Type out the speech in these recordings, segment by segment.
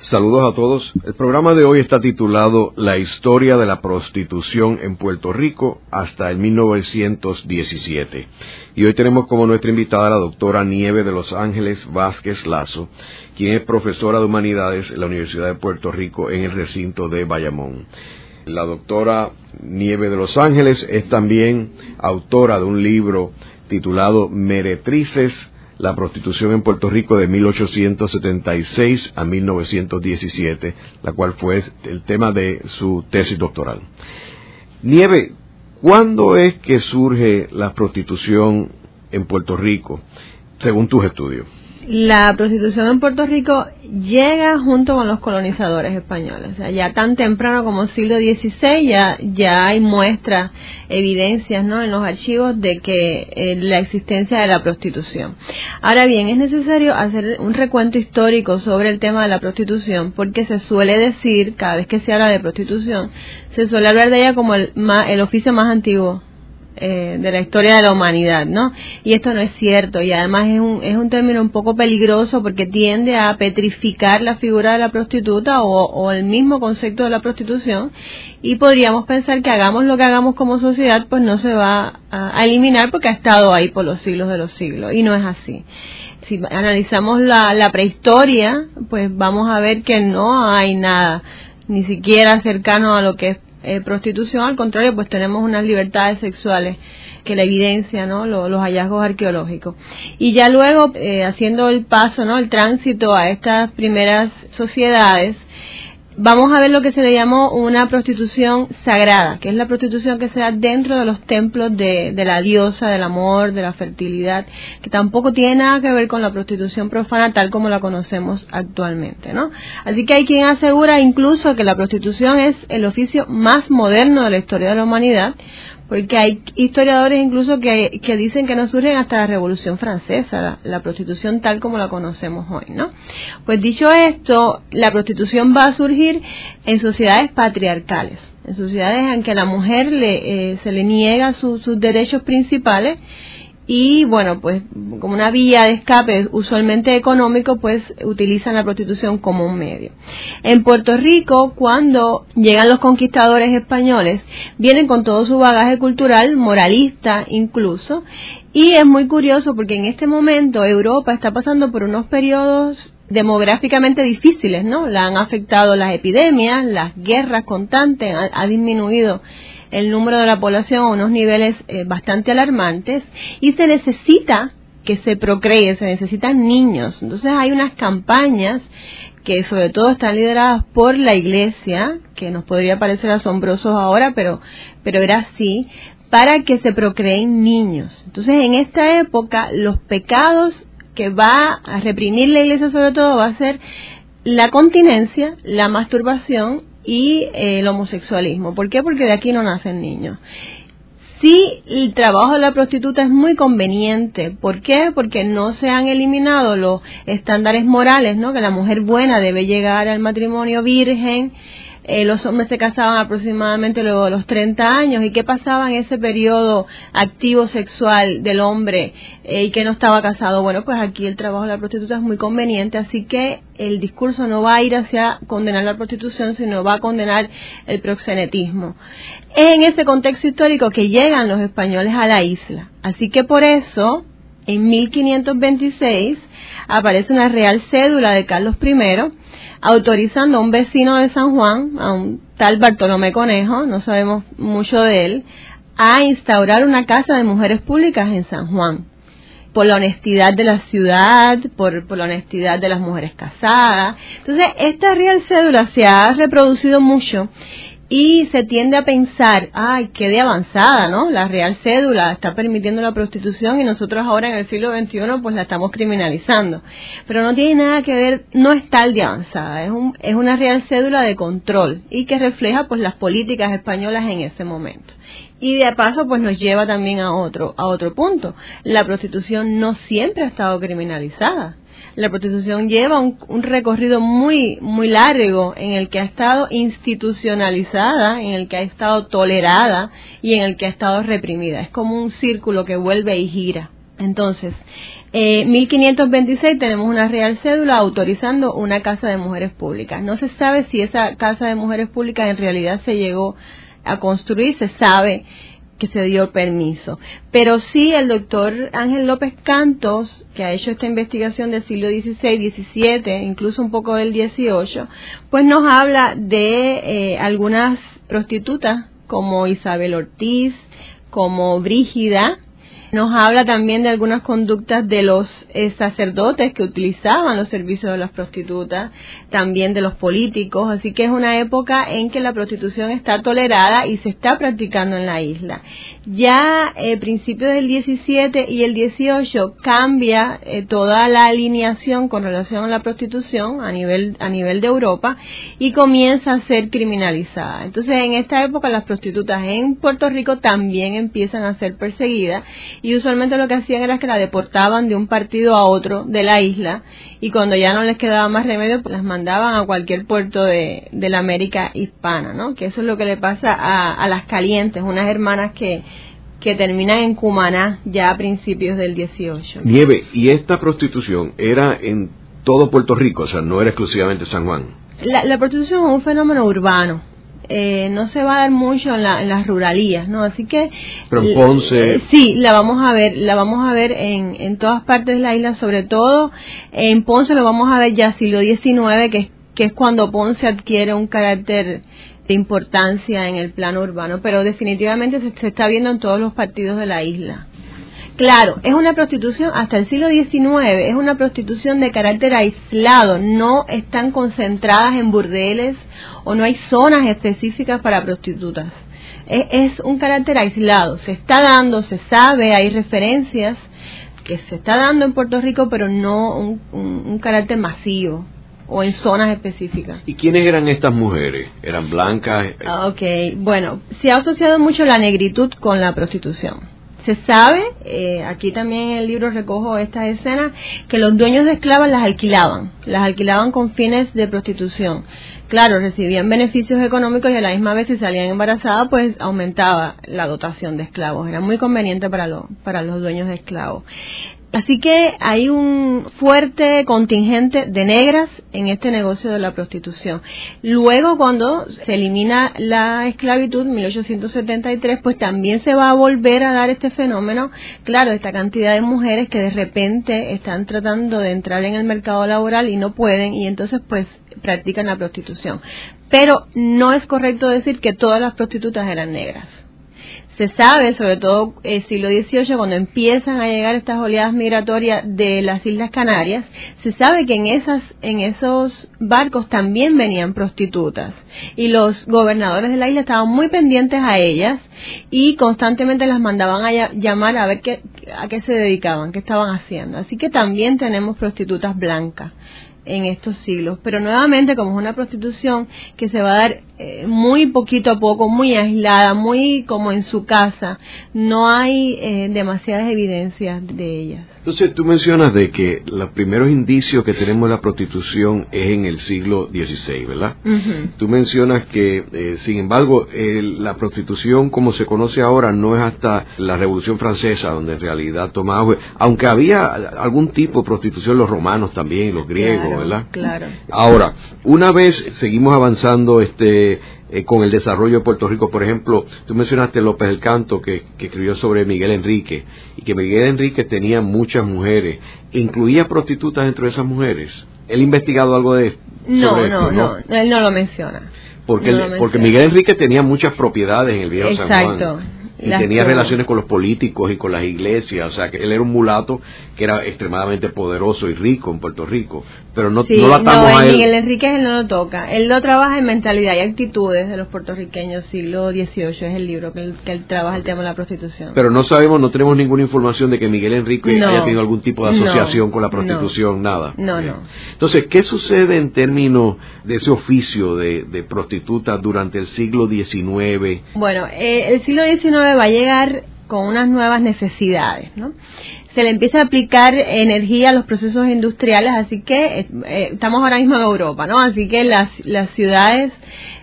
Saludos a todos. El programa de hoy está titulado La historia de la prostitución en Puerto Rico hasta el 1917. Y hoy tenemos como nuestra invitada la doctora Nieve de Los Ángeles Vázquez Lazo, quien es profesora de humanidades en la Universidad de Puerto Rico en el recinto de Bayamón. La doctora Nieve de Los Ángeles es también autora de un libro titulado Meretrices la prostitución en Puerto Rico de 1876 a 1917, la cual fue el tema de su tesis doctoral. Nieve, ¿cuándo es que surge la prostitución en Puerto Rico, según tus estudios? La prostitución en Puerto Rico llega junto con los colonizadores españoles. O sea, ya tan temprano como siglo XVI ya, ya hay muestras, evidencias ¿no? en los archivos de que eh, la existencia de la prostitución. Ahora bien, es necesario hacer un recuento histórico sobre el tema de la prostitución porque se suele decir, cada vez que se habla de prostitución, se suele hablar de ella como el, el oficio más antiguo eh, de la historia de la humanidad, ¿no? Y esto no es cierto y además es un, es un término un poco peligroso porque tiende a petrificar la figura de la prostituta o, el mismo concepto de la prostitución y podríamos pensar que hagamos lo que hagamos como sociedad pues no se va a, eliminar porque ha estado ahí por los siglos de los siglos y no es así si analizamos la, la, prehistoria, pues vamos a ver que no hay nada, ni siquiera cercano a lo que es eh, prostitución, al contrario, pues tenemos unas libertades sexuales que la evidencia, ¿no? los, hallazgos arqueológicos. Y ya luego, eh, haciendo el paso, ¿no? El tránsito a estas primeras sociedades, vamos a ver lo que se le llamó una prostitución sagrada, que es la prostitución que se da dentro de los templos de, la diosa, del amor, de la fertilidad, que tampoco tiene nada que ver con la prostitución profana tal como la conocemos actualmente, ¿no? Así que hay quien asegura incluso que la prostitución es el oficio más moderno de la historia de la humanidad, porque hay historiadores incluso que, que, dicen que no surgen hasta la Revolución Francesa, la, prostitución tal como la conocemos hoy, ¿no? Pues dicho esto, la prostitución va a surgir en sociedades patriarcales, en sociedades en que a la mujer le, eh, se le niega sus derechos principales y bueno, pues como una vía de escape usualmente económico, pues utilizan la prostitución como un medio. En Puerto Rico, cuando llegan los conquistadores españoles, vienen con todo su bagaje cultural, moralista incluso, y es muy curioso porque en este momento Europa está pasando por unos periodos demográficamente difíciles, ¿no? La han afectado las epidemias, las guerras constantes, ha disminuido el número de la población a unos niveles eh, bastante alarmantes y se necesita que se procree, se necesitan niños. Entonces hay unas campañas que sobre todo están lideradas por la iglesia, que nos podría parecer asombrosos ahora, pero, pero era así, para que se procreen niños. Entonces en esta época los pecados que va a reprimir la iglesia sobre todo va a ser la continencia, la masturbación y eh, el homosexualismo. ¿Por qué? Porque de aquí no nacen niños. Sí, el trabajo de la prostituta es muy conveniente. ¿Por qué? Porque no se han eliminado los estándares morales, ¿no? Que la mujer buena debe llegar al matrimonio virgen, eh, los hombres se casaban aproximadamente luego de los 30 años. ¿Y qué pasaba en ese periodo activo sexual del hombre eh, y que no estaba casado? Bueno, pues aquí el trabajo de la prostituta es muy conveniente, así que el discurso no va a ir hacia condenar la prostitución, sino va a condenar el proxenetismo. Es en ese contexto histórico que llegan los españoles a la isla. Así que por eso, en 1526, aparece una real cédula de Carlos I autorizando a un vecino de San Juan, a un tal Bartolomé Conejo, no sabemos mucho de él, a instaurar una casa de mujeres públicas en San Juan, por la honestidad de la ciudad, por, por la honestidad de las mujeres casadas. Entonces, esta real cédula se ha reproducido mucho y se tiende a pensar, ay, qué de avanzada, ¿no? La real cédula está permitiendo la prostitución y nosotros ahora en el siglo XXI pues la estamos criminalizando. Pero no tiene nada que ver, no es tal de avanzada, es, un, es una real cédula de control y que refleja pues las políticas españolas en ese momento. Y de paso, pues nos lleva también a otro, a otro punto. La prostitución no siempre ha estado criminalizada. La prostitución lleva un, recorrido muy, muy largo en el que ha estado institucionalizada, en el que ha estado tolerada y en el que ha estado reprimida. Es como un círculo que vuelve y gira. Entonces, eh, 1526 tenemos una real cédula autorizando una casa de mujeres públicas. No se sabe si esa casa de mujeres públicas en realidad se llegó a construir, se sabe que se dio permiso. Pero sí el doctor Ángel López Cantos, que ha hecho esta investigación del siglo XVI, XVII, incluso un poco del XVIII, pues nos habla de eh, algunas prostitutas como Isabel Ortiz, como Brígida, nos habla también de algunas conductas de los eh, sacerdotes que utilizaban los servicios de las prostitutas, también de los políticos, así que es una época en que la prostitución está tolerada y se está practicando en la isla. Ya eh, principios del 17 y el 18 cambia eh, toda la alineación con relación a la prostitución a nivel, a nivel de Europa y comienza a ser criminalizada. Entonces en esta época las prostitutas en Puerto Rico también empiezan a ser perseguidas y usualmente lo que hacían era que la deportaban de un partido a otro de la isla y cuando ya no les quedaba más remedio pues las mandaban a cualquier puerto de, la América hispana, ¿no? Que eso es lo que le pasa a, a las calientes, unas hermanas que que terminan en Cumaná ya a principios del 18. Nieve, ¿y esta prostitución era en todo Puerto Rico? O sea, no era exclusivamente San Juan. La, la prostitución es un fenómeno urbano eh, no se va a dar mucho en, las ruralías, ¿no? Así que Pero en Ponce eh, sí, la vamos a ver, la vamos a ver en, en todas partes de la isla, sobre todo en Ponce lo vamos a ver ya siglo XIX, que es, que es cuando Ponce adquiere un carácter de importancia en el plano urbano, pero definitivamente se está viendo en todos los partidos de la isla. Claro, es una prostitución hasta el siglo XIX, es una prostitución de carácter aislado, no están concentradas en burdeles o no hay zonas específicas para prostitutas. Es, un carácter aislado, se está dando, se sabe, hay referencias que se está dando en Puerto Rico, pero no un, carácter masivo o en zonas específicas. ¿Y quiénes eran estas mujeres? ¿Eran blancas? Ok, bueno, se ha asociado mucho la negritud con la prostitución se sabe, eh, aquí también en el libro recojo esta escena, que los dueños de esclavas las alquilaban, las alquilaban con fines de prostitución. Claro, recibían beneficios económicos y a la misma vez si salían embarazadas, pues aumentaba la dotación de esclavos. Era muy conveniente para, para los dueños de esclavos. Así que hay un fuerte contingente de negras en este negocio de la prostitución. Luego, cuando se elimina la esclavitud, 1873, pues también se va a volver a dar este fenómeno. Claro, esta cantidad de mujeres que de repente están tratando de entrar en el mercado laboral y no pueden, y entonces pues practican la prostitución. Pero no es correcto decir que todas las prostitutas eran negras se sabe, sobre todo el siglo XVIII, cuando empiezan a llegar estas oleadas migratorias de las Islas Canarias, se sabe que en, esas, en esos barcos también venían prostitutas y los gobernadores de la isla estaban muy pendientes a ellas y constantemente las mandaban a llamar a ver qué, a qué se dedicaban, qué estaban haciendo. Así que también tenemos prostitutas blancas en estos siglos. Pero nuevamente, como es una prostitución que se va a dar eh, muy poquito a poco, muy aislada, muy como en su casa, no hay eh, demasiadas evidencias de ellas. Entonces, tú mencionas de que los primeros indicios que tenemos de la prostitución es en el siglo XVI, ¿verdad? Tú mencionas que, eh, sin embargo, la prostitución como se conoce ahora no es hasta la Revolución Francesa, donde en realidad tomaba, aunque había algún tipo de prostitución los romanos también, los griegos, ¿verdad? Claro. Ahora, una vez seguimos avanzando este eh, con el desarrollo de Puerto Rico. Por ejemplo, tú mencionaste López del Canto, que, escribió sobre Miguel Enrique, y que Miguel Enrique tenía muchas mujeres, incluía prostitutas dentro de esas mujeres. ¿Él ha investigado algo de no, no, no, él no lo menciona. Porque, porque Miguel Enrique tenía muchas propiedades en el viejo San Juan y tenía relaciones con los políticos y con las iglesias, o sea que él era un mulato que era extremadamente poderoso y rico en Puerto Rico, pero no, no lo atamos no, a él. Miguel Enrique él no lo toca, él lo trabaja en mentalidad y actitudes de los puertorriqueños siglo XVIII, es el libro que él, que él trabaja el tema de la prostitución. Pero no sabemos, no tenemos ninguna información de que Miguel Enrique haya tenido algún tipo de asociación con la prostitución, nada. No, no. Entonces, ¿qué sucede en términos de ese oficio de, de prostituta durante el siglo XIX? Bueno, eh, el siglo XIX Va a llegar con unas nuevas necesidades, ¿no? Se le empieza a aplicar energía a los procesos industriales, así que eh, eh, estamos ahora mismo en Europa, ¿no? Así que las, las ciudades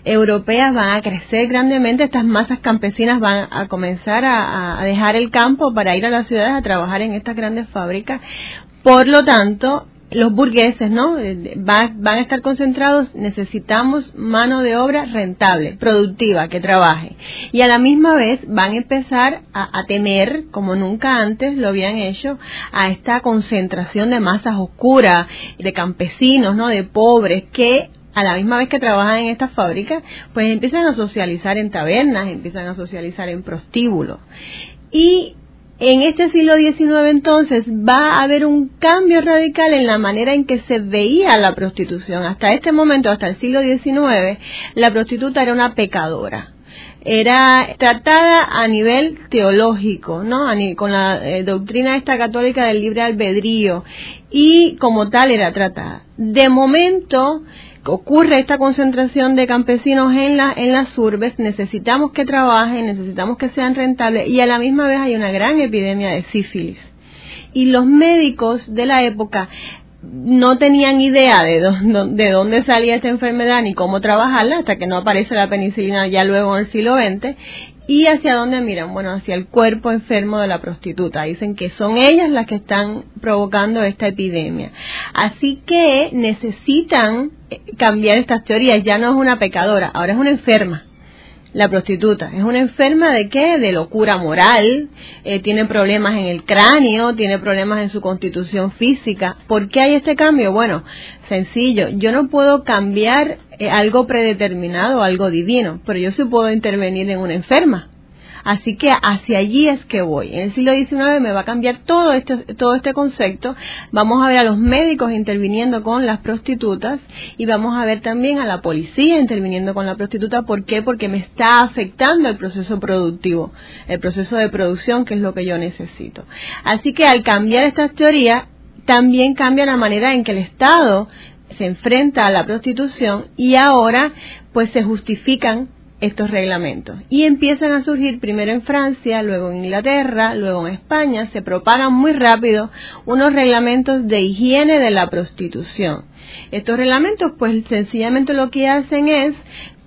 europeas van a crecer grandemente, estas masas campesinas van a comenzar a dejar el campo para ir a las ciudades a trabajar en estas grandes fábricas. Por lo tanto, los burgueses, ¿no? Eh, van, a estar concentrados, necesitamos mano de obra rentable, productiva, que trabaje. Y a la misma vez van a empezar a, temer, como nunca antes lo habían hecho, a esta concentración de masas oscuras, de campesinos, ¿no? De pobres, que a la misma vez que trabajan en estas fábricas, pues empiezan a socializar en tabernas, empiezan a socializar en prostíbulos. Y en este siglo XIX entonces va a haber un cambio radical en la manera en que se veía la prostitución. Hasta este momento, hasta el siglo XIX, la prostituta era una pecadora era tratada a nivel teológico, ¿no? con la eh, doctrina esta católica del libre albedrío y como tal era tratada. De momento, ocurre esta concentración de campesinos en, la, en las urbes, necesitamos que trabajen, necesitamos que sean rentables y a la misma vez hay una gran epidemia de sífilis. Y los médicos de la época no tenían idea de, de dónde salía esta enfermedad ni cómo trabajarla hasta que no aparece la penicilina ya luego en el siglo XX ¿Y hacia dónde miran? Bueno, hacia el cuerpo enfermo de la prostituta. Dicen que son ellas las que están provocando esta epidemia. Así que necesitan eh, cambiar estas teorías. Ya no es una pecadora, ahora es una enferma la prostituta. Es una enferma de qué? De locura moral, eh, tiene problemas en el cráneo, tiene problemas en su constitución física. ¿Por qué hay este cambio? Bueno, sencillo, yo no puedo cambiar eh, algo predeterminado, algo divino, pero yo sí puedo intervenir en una enferma. Así que hacia allí es que voy. En el siglo XIX me va a cambiar todo este, todo este concepto. Vamos a ver a los médicos interviniendo con las prostitutas y vamos a ver también a la policía interviniendo con la prostituta. ¿Por qué? Porque me está afectando el proceso productivo, el proceso de producción, que es lo que yo necesito. Así que al cambiar estas teorías, también cambia la manera en que el Estado se enfrenta a la prostitución y ahora pues se justifican estos reglamentos. Y empiezan a surgir primero en Francia, luego en Inglaterra, luego en España, se propagan muy rápido unos reglamentos de higiene de la prostitución. Estos reglamentos pues sencillamente lo que hacen es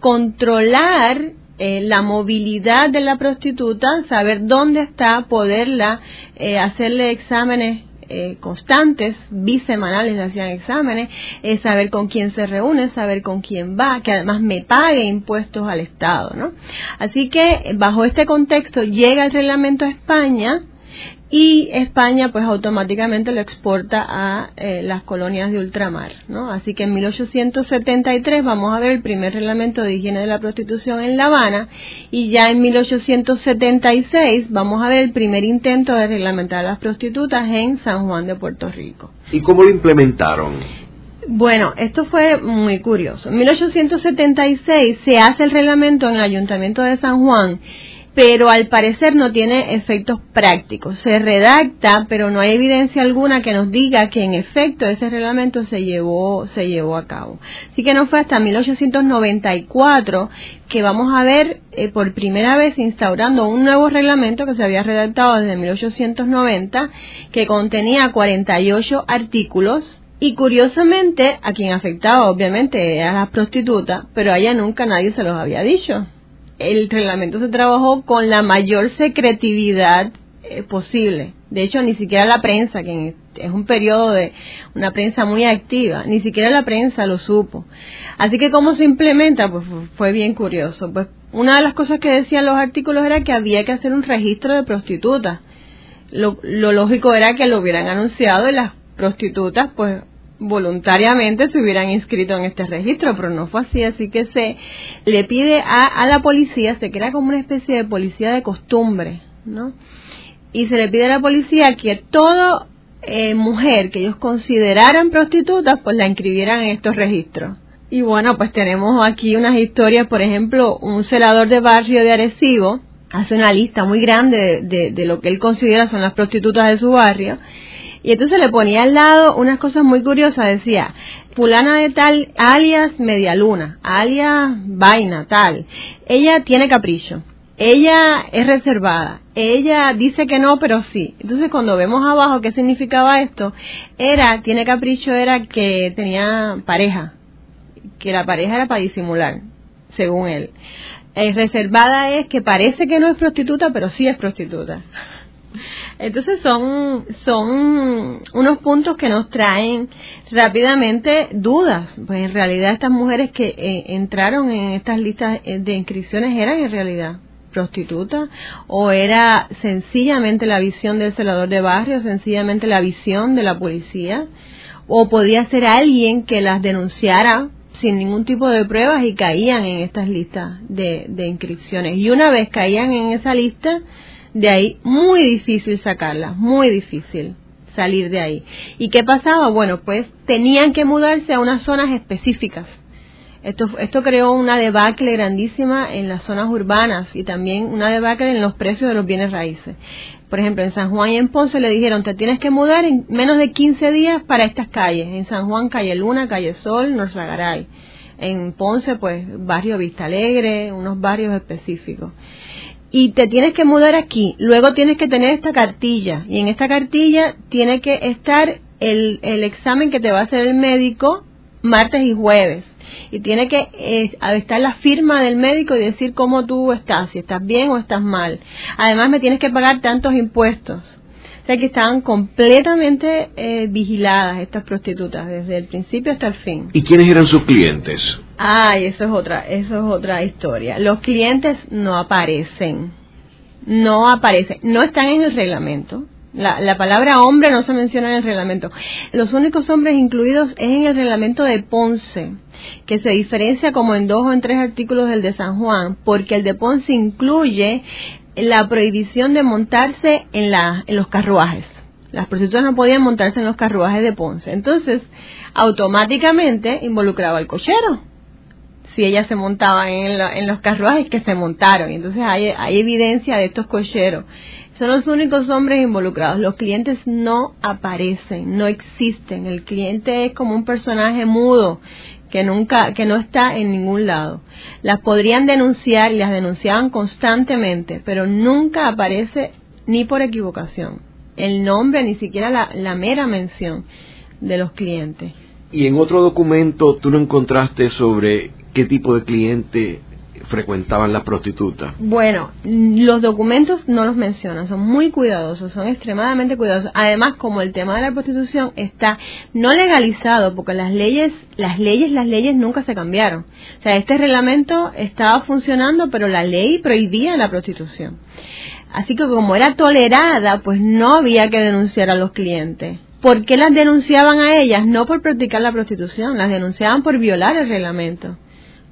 controlar eh, la movilidad de la prostituta, saber dónde está, poderla, eh, hacerle exámenes eh, constantes, bisemanales le hacían exámenes, es saber con quién se reúne, saber con quién va, que además me pague impuestos al Estado, ¿no? Así que bajo este contexto llega el reglamento a España y España pues automáticamente lo exporta a eh, las colonias de ultramar, ¿no? Así que en 1873 vamos a ver el primer reglamento de higiene de la prostitución en La Habana y ya en 1876 vamos a ver el primer intento de reglamentar a las prostitutas en San Juan de Puerto Rico. ¿Y cómo lo implementaron? Bueno, esto fue muy curioso. En 1876 se hace el reglamento en el Ayuntamiento de San Juan pero al parecer no tiene efectos prácticos. Se redacta, pero no hay evidencia alguna que nos diga que en efecto ese reglamento se llevó, se llevó a cabo. Así que no fue hasta 1894 que vamos a ver eh, por primera vez instaurando un nuevo reglamento que se había redactado desde 1890, que contenía 48 artículos y curiosamente, a quien afectaba obviamente era la prostituta, pero a ella nunca nadie se los había dicho el reglamento se trabajó con la mayor secretividad eh, posible. De hecho, ni siquiera la prensa, que es un periodo de una prensa muy activa, ni siquiera la prensa lo supo. Así que cómo se implementa, pues fue bien curioso. Pues una de las cosas que decían los artículos era que había que hacer un registro de prostitutas. Lo, lo lógico era que lo hubieran anunciado y las prostitutas, pues voluntariamente se hubieran inscrito en este registro, pero no fue así, así que se le pide a, a la policía, se crea como una especie de policía de costumbre, ¿no? Y se le pide a la policía que toda eh, mujer que ellos consideraran prostitutas, pues la inscribieran en estos registros. Y bueno, pues tenemos aquí unas historias, por ejemplo, un celador de barrio de Arecibo hace una lista muy grande de, de lo que él considera son las prostitutas de su barrio y entonces le ponía al lado unas cosas muy curiosas, decía, fulana de tal, alias medialuna, alias vaina, tal. Ella tiene capricho. ella es reservada, ella dice que no, pero sí. Entonces cuando vemos abajo qué significaba esto, era, tiene capricho, era que tenía pareja, que la pareja era para disimular, según él. Eh, reservada es que parece que no es prostituta, pero sí es prostituta. Entonces son, son unos puntos que nos traen rápidamente dudas. Pues en realidad estas mujeres que eh, entraron en estas listas eh, de inscripciones eran en realidad prostitutas o era sencillamente la visión del celador de barrio, sencillamente la visión de la policía o podía ser alguien que las denunciara sin ningún tipo de pruebas y caían en estas listas de, de inscripciones. Y una vez caían en esa lista, de ahí muy difícil sacarlas, muy difícil salir de ahí. ¿Y qué pasaba? Bueno, pues tenían que mudarse a unas zonas específicas. Esto, esto creó una debacle grandísima en las zonas urbanas y también una debacle en los precios de los bienes raíces. Por ejemplo, en San Juan y en Ponce le dijeron, te tienes que mudar en menos de 15 días para estas calles. En San Juan, calle Luna, calle Sol, Norzagaray. En Ponce, pues, barrio Vista Alegre, unos barrios específicos y te tienes que mudar aquí. Luego tienes que tener esta cartilla y en esta cartilla tiene que estar el, el examen que te va a hacer el médico martes y jueves. Y tiene que estar la firma del médico y decir cómo tú estás, si estás bien o estás mal. Además me tienes que pagar tantos impuestos. O sea que estaban completamente eh, vigiladas estas prostitutas desde el principio hasta el fin. ¿Y quiénes eran sus clientes? Ay, eso es otra, eso es otra historia. Los clientes no aparecen, no aparecen, no están en el reglamento. La, la, palabra hombre no se menciona en el reglamento. Los únicos hombres incluidos es en el reglamento de Ponce, que se diferencia como en dos o en tres artículos del de San Juan, porque el de Ponce incluye la prohibición de montarse en, la, en los carruajes. Las prostitutas no podían montarse en los carruajes de Ponce. Entonces, automáticamente involucraba al cochero. Si ellas se montaban en, en los carruajes que se montaron. Entonces hay, hay evidencia de estos cocheros. Son los únicos hombres involucrados. Los clientes no aparecen, no existen. El cliente es como un personaje mudo que nunca, que no está en ningún lado. Las podrían denunciar y las denunciaban constantemente, pero nunca aparece ni por equivocación el nombre, ni siquiera la, la mera mención de los clientes. Y en otro documento tú no encontraste sobre qué tipo de cliente frecuentaban las prostitutas? Bueno, los documentos no los mencionan, son muy cuidadosos, son extremadamente cuidadosos. Además, como el tema de la prostitución está no legalizado, porque las leyes, las leyes, las leyes nunca se cambiaron. O sea, este reglamento estaba funcionando, pero la ley prohibía la prostitución. Así que como era tolerada, pues no había que denunciar a los clientes. ¿Por qué las denunciaban a ellas? No por practicar la prostitución, las denunciaban por violar el reglamento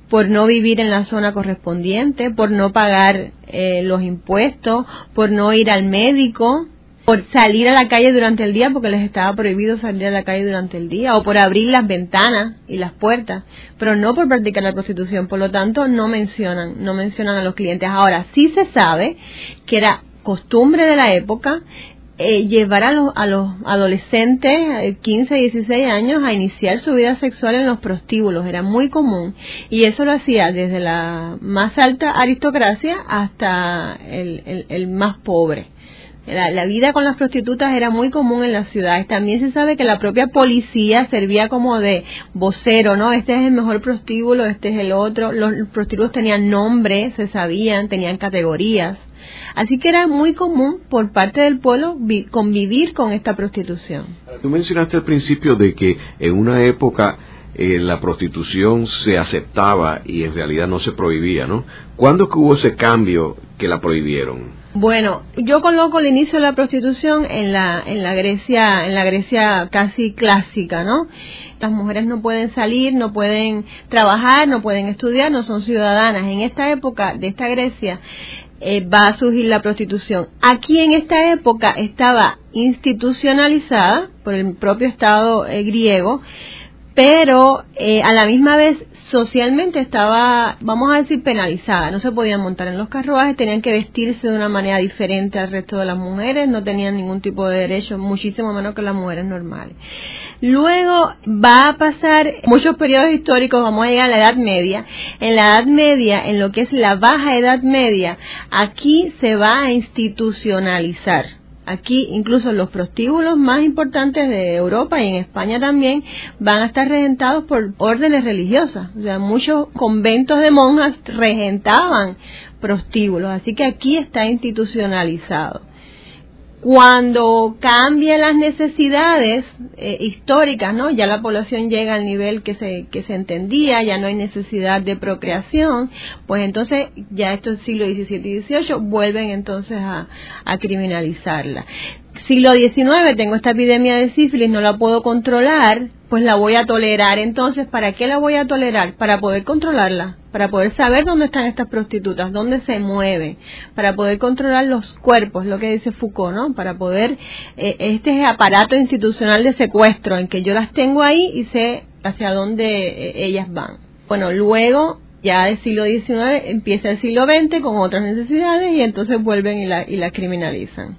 por no vivir en la zona correspondiente, por no pagar eh, los impuestos, por no ir al médico, por salir a la calle durante el día porque les estaba prohibido salir a la calle durante el día o por abrir las ventanas y las puertas, pero no por practicar la prostitución, por lo tanto no mencionan, no mencionan a los clientes. Ahora sí se sabe que era costumbre de la época eh, llevar a los, a los adolescentes, 15, eh, 16 años, a iniciar su vida sexual en los prostíbulos. Era muy común. Y eso lo hacía desde la más alta aristocracia hasta el, el, más pobre. La, la, vida con las prostitutas era muy común en las ciudades. También se sabe que la propia policía servía como de vocero, ¿no? Este es el mejor prostíbulo, este es el otro. Los prostíbulos tenían nombre, se sabían, tenían categorías. Así que era muy común por parte del pueblo convivir con esta prostitución. Tú mencionaste al principio de que en una época eh, la prostitución se aceptaba y en realidad no se prohibía, ¿no? ¿Cuándo que hubo ese cambio que la prohibieron? Bueno, yo coloco el inicio de la prostitución en la en la Grecia en la Grecia casi clásica, ¿no? Las mujeres no pueden salir, no pueden trabajar, no pueden estudiar, no son ciudadanas. En esta época de esta Grecia eh, va a surgir la prostitución. Aquí en esta época estaba institucionalizada por el propio Estado eh, griego, pero eh, a la misma vez socialmente estaba, vamos a decir, penalizada. No se podían montar en los carruajes, tenían que vestirse de una manera diferente al resto de las mujeres, no tenían ningún tipo de derecho, muchísimo menos que las mujeres normales. Luego va a pasar muchos periodos históricos, vamos a llegar a la Edad Media. En la Edad Media, en lo que es la Baja Edad Media, aquí se va a institucionalizar Aquí incluso los prostíbulos más importantes de Europa y en España también van a estar regentados por órdenes religiosas. O sea, muchos conventos de monjas regentaban prostíbulos. Así que aquí está institucionalizado cuando cambian las necesidades eh, históricas, ¿no? Ya la población llega al nivel que se, que se entendía, ya no hay necesidad de procreación, pues entonces ya estos siglos XVII y XVIII vuelven entonces a, a criminalizarla siglo XIX tengo esta epidemia de sífilis, no la puedo controlar, pues la voy a tolerar. Entonces, ¿para qué la voy a tolerar? Para poder controlarla, para poder saber dónde están estas prostitutas, dónde se mueven, para poder controlar los cuerpos, lo que dice Foucault, ¿no? Para poder, eh, este aparato institucional de secuestro en que yo las tengo ahí y sé hacia dónde eh, ellas van. Bueno, luego ya del siglo XIX empieza el siglo XX con otras necesidades y entonces vuelven y la, y la criminalizan.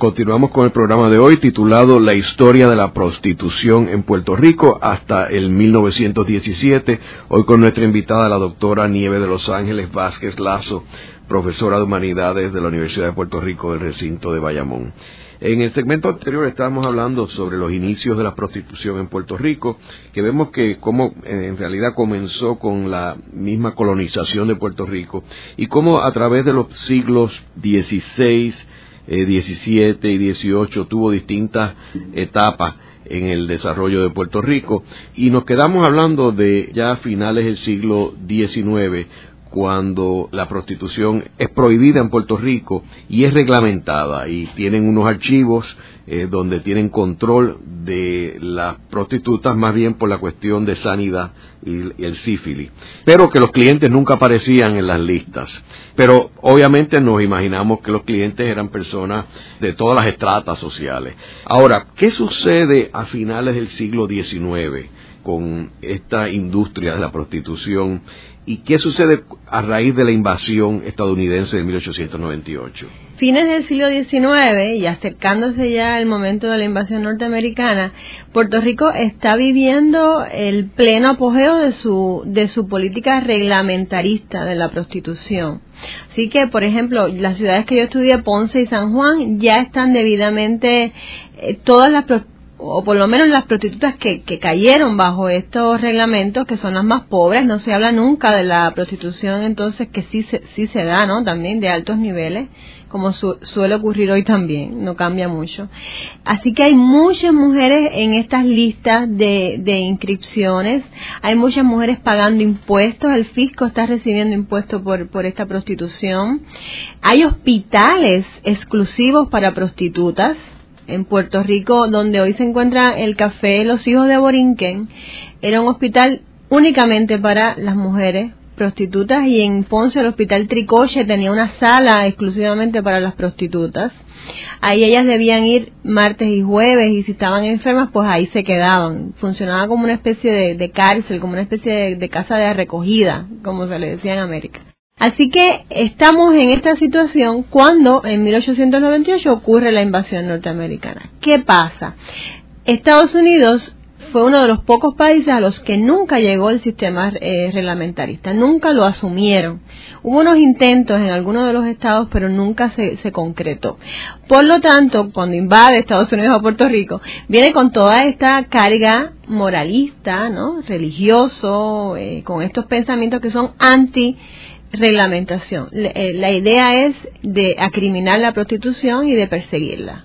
Continuamos con el programa de hoy titulado La historia de la prostitución en Puerto Rico hasta el 1917. Hoy con nuestra invitada la doctora Nieve de Los Ángeles Vázquez Lazo, profesora de Humanidades de la Universidad de Puerto Rico del recinto de Bayamón. En el segmento anterior estábamos hablando sobre los inicios de la prostitución en Puerto Rico, que vemos que cómo en realidad comenzó con la misma colonización de Puerto Rico y cómo a través de los siglos XVI, 17 eh, y 18 tuvo distintas etapas en el desarrollo de Puerto Rico. Y nos quedamos hablando de ya finales del siglo XIX cuando la prostitución es prohibida en Puerto Rico y es reglamentada y tienen unos archivos eh, donde tienen control de las prostitutas más bien por la cuestión de sanidad y, el sífilis, pero que los clientes nunca aparecían en las listas. Pero obviamente nos imaginamos que los clientes eran personas de todas las estratas sociales. Ahora, ¿qué sucede a finales del siglo XIX con esta industria de la prostitución ¿Y qué sucede a raíz de la invasión estadounidense de 1898? Fines del siglo XIX y acercándose ya al momento de la invasión norteamericana, Puerto Rico está viviendo el pleno apogeo de su, de su política reglamentarista de la prostitución. Así que, por ejemplo, las ciudades que yo estudié, Ponce y San Juan, ya están debidamente eh, todas las o por lo menos las prostitutas que, que cayeron bajo estos reglamentos, que son las más pobres, no se habla nunca de la prostitución entonces que sí se, sí se da, ¿no? También de altos niveles, como suele ocurrir hoy también, no cambia mucho. Así que hay muchas mujeres en estas listas de, de inscripciones, hay muchas mujeres pagando impuestos, el fisco está recibiendo impuestos por, por esta prostitución, hay hospitales exclusivos para prostitutas, en Puerto Rico, donde hoy se encuentra el café Los Hijos de Borinquen, era un hospital únicamente para las mujeres prostitutas y en Ponce el hospital Tricoche tenía una sala exclusivamente para las prostitutas. Ahí ellas debían ir martes y jueves y si estaban enfermas pues ahí se quedaban. Funcionaba como una especie de, cárcel, como una especie de, de casa de recogida, como se le decía en América. Así que estamos en esta situación cuando en 1898 ocurre la invasión norteamericana. ¿Qué pasa? Estados Unidos fue uno de los pocos países a los que nunca llegó el sistema eh, reglamentarista, nunca lo asumieron. Hubo unos intentos en algunos de los estados, pero nunca se, concretó. Por lo tanto, cuando invade Estados Unidos a Puerto Rico, viene con toda esta carga moralista, ¿no? religioso, eh, con estos pensamientos que son anti reglamentación. Eh, la idea es de acriminar la prostitución y de perseguirla.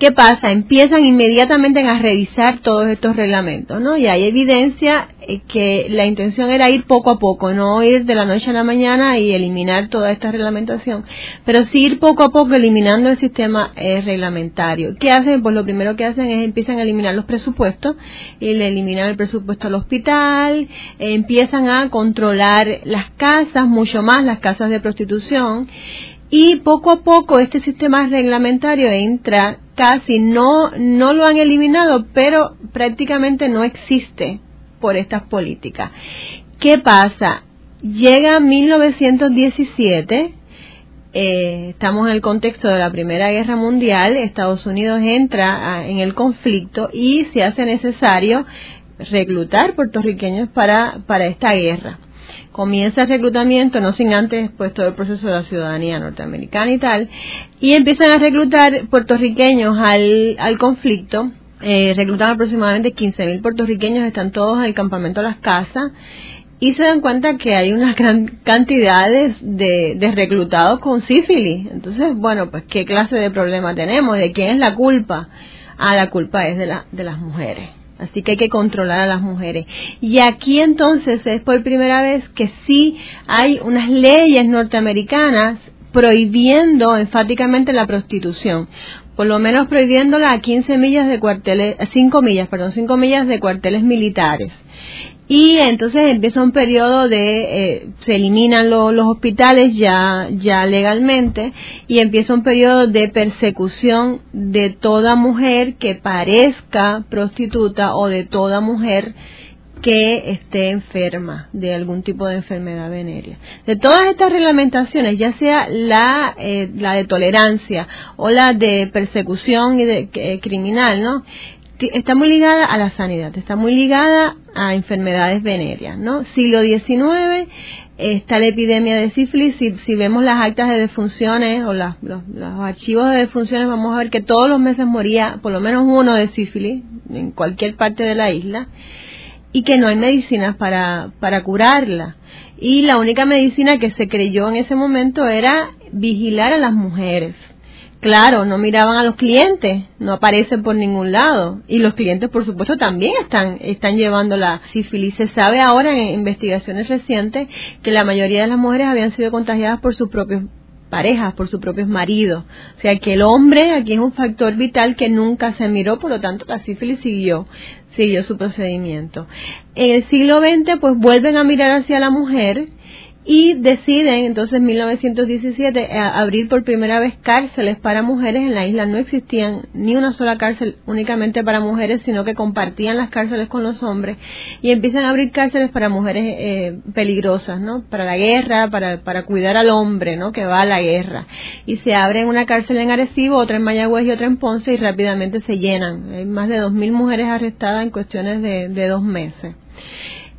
¿Qué pasa? Empiezan inmediatamente a revisar todos estos reglamentos, ¿no? Y hay evidencia eh, que la intención era ir poco a poco, no ir de la noche a la mañana y eliminar toda esta reglamentación, pero sí ir poco a poco eliminando el sistema eh, reglamentario. ¿Qué hacen? Pues lo primero que hacen es empiezan a eliminar los presupuestos y eliminan el presupuesto al hospital, empiezan a controlar las casas, mucho más las casas de prostitución y poco a poco este sistema reglamentario entra casi no no lo han eliminado pero prácticamente no existe por estas políticas. Qué pasa llega 1917 eh, estamos en el contexto de la Primera Guerra Mundial, Estados Unidos entra en el conflicto y se hace necesario reclutar puertorriqueños para, para esta guerra comienza el reclutamiento, no sin antes pues todo el proceso de la ciudadanía norteamericana y tal, y empiezan a reclutar puertorriqueños al, al conflicto, eh, reclutan aproximadamente 15.000 puertorriqueños, están todos en el campamento las casas, y se dan cuenta que hay unas gran cantidades de, de reclutados con sífilis. Entonces, bueno, pues qué clase de problema tenemos, de quién es la culpa. Ah, la culpa es de, la, de las mujeres. Así que hay que controlar a las mujeres. Y aquí entonces es por primera vez que sí hay unas leyes norteamericanas prohibiendo enfáticamente la prostitución, por lo menos prohibiéndola a 15 millas de cuarteles, 5 millas, perdón, 5 millas de cuarteles militares y entonces empieza un periodo de eh, se eliminan los hospitales ya ya legalmente y empieza un periodo de persecución de toda mujer que parezca prostituta o de toda mujer que esté enferma de algún tipo de enfermedad venérea. De todas estas reglamentaciones, ya sea la, eh, la de tolerancia o la de persecución y de, eh, criminal, ¿no? Está muy ligada a la sanidad, está muy ligada a enfermedades venéreas, ¿no? Siglo XIX está la epidemia de sífilis, si, si vemos las actas de defunciones o los, archivos de defunciones, vamos a ver que todos los meses moría por lo menos uno de sífilis en cualquier parte de la isla y que no hay medicinas para, para curarla. Y la única medicina que se creyó en ese momento era vigilar a las mujeres Claro, no miraban a los clientes, no aparecen por ningún lado. Y los clientes, por supuesto, también están, están llevando la sífilis. Se sabe ahora en investigaciones recientes que la mayoría de las mujeres habían sido contagiadas por sus propios parejas, por sus propios maridos. O sea que el hombre aquí es un factor vital que nunca se miró, por lo tanto la sífilis siguió, siguió su procedimiento. En el siglo XX pues vuelven a mirar hacia la mujer y deciden entonces en 1917 eh, abrir por primera vez cárceles para mujeres en la isla. No existían ni una sola cárcel únicamente para mujeres, sino que compartían las cárceles con los hombres y empiezan a abrir cárceles para mujeres eh, peligrosas, ¿no? Para la guerra, para, para cuidar al hombre, ¿no? Que va a la guerra. Y se abren una cárcel en Arecibo, otra en Mayagüez y otra en Ponce y rápidamente se llenan. Hay más de 2.000 mujeres arrestadas en cuestiones de, de dos meses.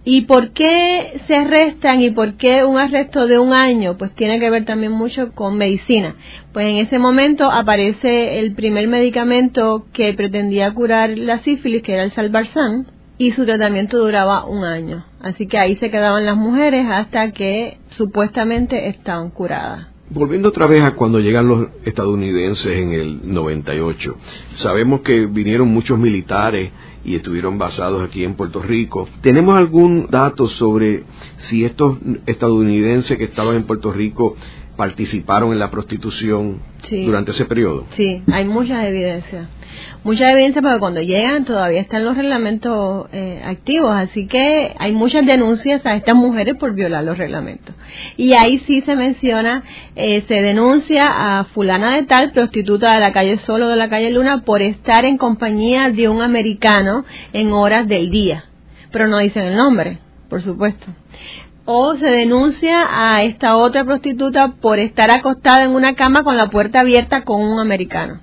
¿Y por qué se arrestan y por qué un arresto de un año? Pues tiene que ver también mucho con medicina. Pues en ese momento aparece el primer medicamento que pretendía curar la sífilis, que era el salvarsan, y su tratamiento duraba un año. Así que ahí se quedaban las mujeres hasta que supuestamente estaban curadas. Volviendo otra vez a cuando llegan los estadounidenses en el 98, sabemos que vinieron muchos militares y estuvieron basados aquí en Puerto Rico. ¿Tenemos algún dato sobre si estos estadounidenses que estaban en Puerto Rico participaron en la prostitución durante ese periodo? Sí, hay mucha evidencia. Mucha evidencia porque cuando llegan todavía están los reglamentos eh, activos, así que hay muchas denuncias a estas mujeres por violar los reglamentos. Y ahí sí se menciona, eh, se denuncia a fulana de tal, prostituta de la calle Solo de la calle Luna, por estar en compañía de un americano en horas del día. Pero no dicen el nombre, por supuesto o se denuncia a esta otra prostituta por estar acostada en una cama con la puerta abierta con un americano.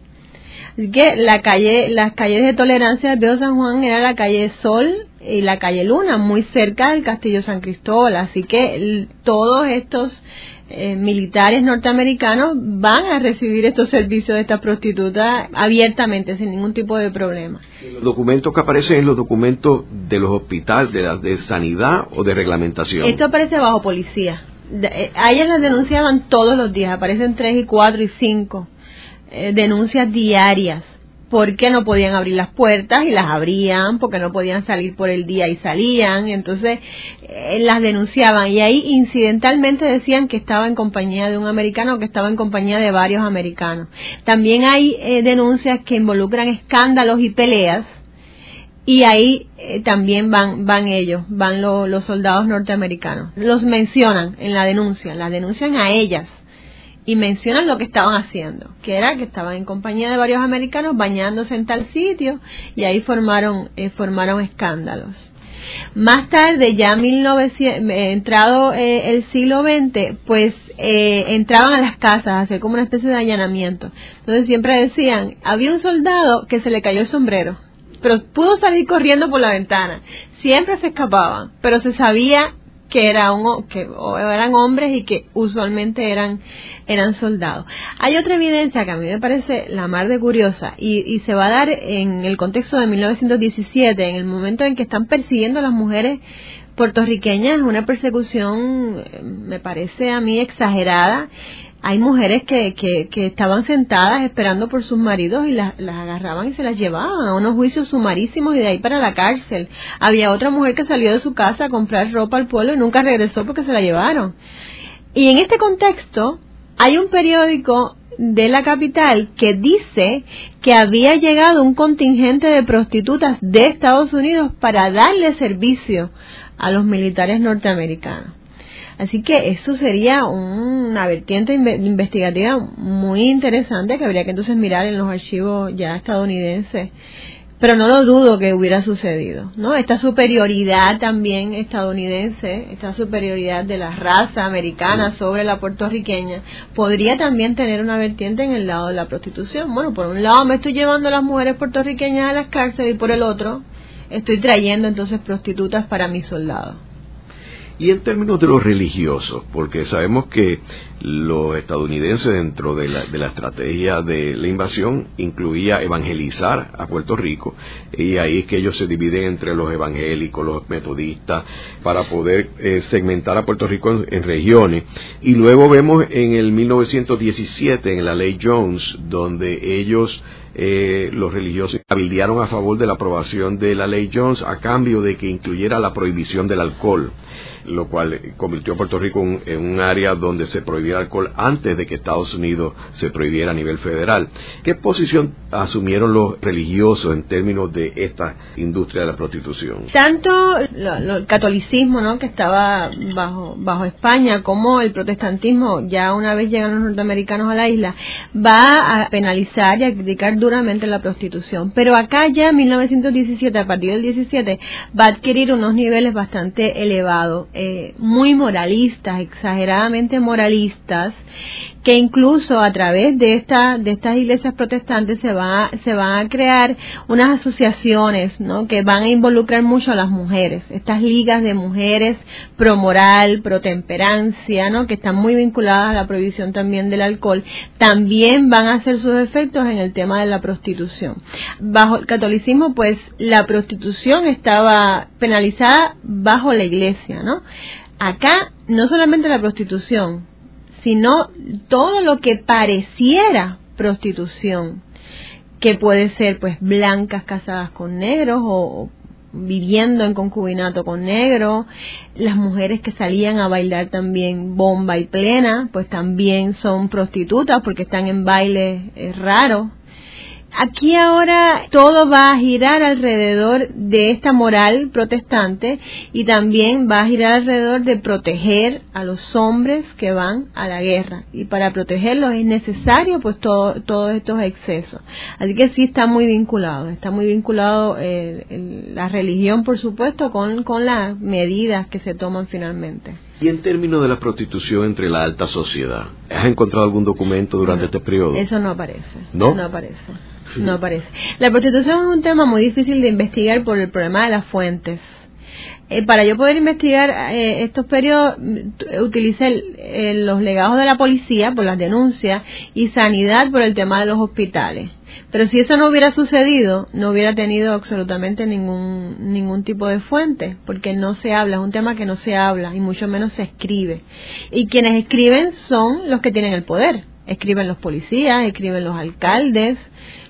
Así que la calle, las calles de tolerancia del Viejo San Juan era la calle Sol y la calle Luna, muy cerca del Castillo San Cristóbal. Así que todos estos eh, militares norteamericanos van a recibir estos servicios de esta prostituta abiertamente, sin ningún tipo de problema. ¿Los documentos que aparecen en los documentos de los hospitales, de, las de sanidad o de reglamentación? Esto aparece bajo policía. Eh, a ellas las denunciaban todos los días, aparecen tres y cuatro y cinco eh, denuncias diarias porque no podían abrir las puertas y las abrían, porque no podían salir por el día y salían, entonces eh, las denunciaban y ahí incidentalmente decían que estaba en compañía de un americano, que estaba en compañía de varios americanos. También hay eh, denuncias que involucran escándalos y peleas y ahí eh, también van van ellos, van los soldados norteamericanos. Los mencionan en la denuncia, las denuncian a ellas y mencionan lo que estaban haciendo, que era que estaban en compañía de varios americanos bañándose en tal sitio y ahí formaron eh, formaron escándalos. Más tarde, ya 1900, eh, entrado eh, el siglo XX, pues entraban a las casas a hacer como una especie de allanamiento. Entonces siempre decían, había un soldado que se le cayó el sombrero, pero pudo salir corriendo por la ventana. Siempre se escapaban, pero se sabía que era un, que eran hombres y que usualmente eran eran soldados. Hay otra evidencia que a mí me parece la más de curiosa y, y se va a dar en el contexto de 1917, en el momento en que están persiguiendo a las mujeres puertorriqueñas, una persecución me parece a mí exagerada hay mujeres que, que, estaban sentadas esperando por sus maridos y las, las agarraban y se las llevaban a unos juicios sumarísimos y de ahí para la cárcel. Había otra mujer que salió de su casa a comprar ropa al pueblo y nunca regresó porque se la llevaron. Y en este contexto hay un periódico de la capital que dice que había llegado un contingente de prostitutas de Estados Unidos para darle servicio a los militares norteamericanos. Así que eso sería una vertiente investigativa muy interesante que habría que entonces mirar en los archivos ya estadounidenses. Pero no lo dudo que hubiera sucedido, ¿no? Esta superioridad también estadounidense, esta superioridad de la raza americana sobre la puertorriqueña, podría también tener una vertiente en el lado de la prostitución. Bueno, por un lado me estoy llevando a las mujeres puertorriqueñas a las cárceles y por el otro estoy trayendo entonces prostitutas para mis soldados. Y en términos de los religiosos, porque sabemos que los estadounidenses dentro de la, de la estrategia de la invasión incluía evangelizar a Puerto Rico, y ahí es que ellos se dividen entre los evangélicos, los metodistas, para poder eh, segmentar a Puerto Rico en, regiones. Y luego vemos en el 1917, en la ley Jones, donde ellos eh, los religiosos cabildearon a favor de la aprobación de la ley Jones a cambio de que incluyera la prohibición del alcohol, lo cual convirtió a Puerto Rico en, un área donde se prohibiera alcohol antes de que Estados Unidos se prohibiera a nivel federal. ¿Qué posición asumieron los religiosos en términos de esta industria de la prostitución? Tanto el catolicismo, ¿no? que estaba bajo bajo España, como el protestantismo, ya una vez llegan los norteamericanos a la isla, va a penalizar y a criticar duramente la prostitución. Pero acá ya en 1917, a partir del 17, va a adquirir unos niveles bastante elevados, eh, muy moralistas, exageradamente moralistas, que incluso a través de esta de estas iglesias protestantes se va se van a crear unas asociaciones ¿no? que van a involucrar mucho a las mujeres estas ligas de mujeres pro moral pro temperancia ¿no? que están muy vinculadas a la prohibición también del alcohol también van a hacer sus efectos en el tema de la prostitución bajo el catolicismo pues la prostitución estaba penalizada bajo la iglesia no acá no solamente la prostitución sino todo lo que pareciera prostitución, que puede ser pues blancas casadas con negros o, viviendo en concubinato con negros, las mujeres que salían a bailar también bomba y plena, pues también son prostitutas porque están en bailes eh, raros, Aquí ahora todo va a girar alrededor de esta moral protestante y también va a girar alrededor de proteger a los hombres que van a la guerra. Y para protegerlos es necesario pues todo, todos estos excesos. Así que sí está muy vinculado, está muy vinculado eh, la religión por supuesto con, con las medidas que se toman finalmente. Y en términos de la prostitución entre la alta sociedad, ¿has encontrado algún documento durante este periodo? Eso no aparece. ¿No? No aparece. No aparece. La prostitución es un tema muy difícil de investigar por el problema de las fuentes. Eh, para yo poder investigar eh, estos periodos, utilicé eh, los legados de la policía por las denuncias y sanidad por el tema de los hospitales. Pero si eso no hubiera sucedido, no hubiera tenido absolutamente ningún, ningún tipo de fuente, porque no se habla, es un tema que no se habla y mucho menos se escribe. Y quienes escriben son los que tienen el poder Escriben los policías, escriben los alcaldes,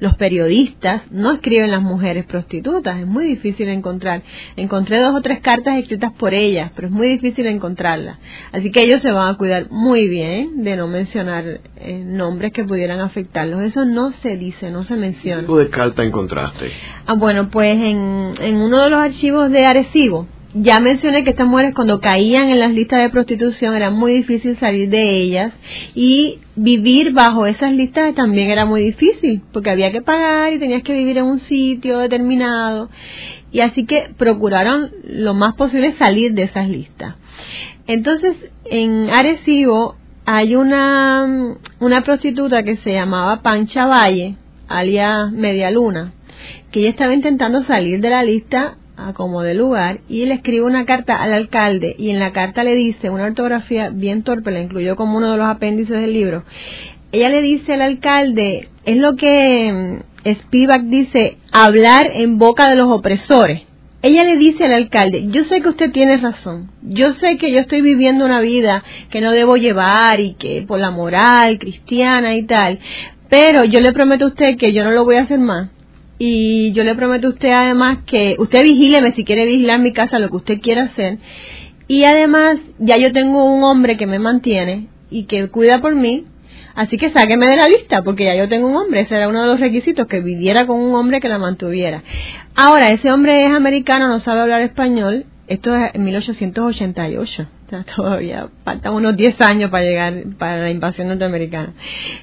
los periodistas, no escriben las mujeres prostitutas, es muy difícil encontrar. Encontré dos o tres cartas escritas por ellas, pero es muy difícil encontrarlas. Así que ellos se van a cuidar muy bien de no mencionar eh, nombres que pudieran afectarlos. Eso no se dice, no se menciona. ¿Qué tipo de carta encontraste? Ah, bueno, pues en, en uno de los archivos de Arecibo, ya mencioné que estas mujeres cuando caían en las listas de prostitución era muy difícil salir de ellas y vivir bajo esas listas también era muy difícil porque había que pagar y tenías que vivir en un sitio determinado y así que procuraron lo más posible salir de esas listas. Entonces en Arecibo hay una, una prostituta que se llamaba Pancha Valle, alias Media Luna, que ella estaba intentando salir de la lista a como de lugar y le escribe una carta al alcalde y en la carta le dice una ortografía bien torpe, la incluyó como uno de los apéndices del libro. Ella le dice al alcalde, es lo que mm, Spivak dice, hablar en boca de los opresores. Ella le dice al alcalde, yo sé que usted tiene razón, yo sé que yo estoy viviendo una vida que no debo llevar y que por la moral cristiana y tal, pero yo le prometo a usted que yo no lo voy a hacer más y yo le prometo a usted además que usted vigíleme si quiere vigilar mi casa, lo que usted quiera hacer. Y además ya yo tengo un hombre que me mantiene y que cuida por mí, así que sáqueme de la lista, porque ya yo tengo un hombre, ese era uno de los requisitos, que viviera con un hombre que la mantuviera. Ahora, ese hombre es americano, no sabe hablar español, esto es en 1888. todavía faltan unos 10 años para llegar para la invasión norteamericana.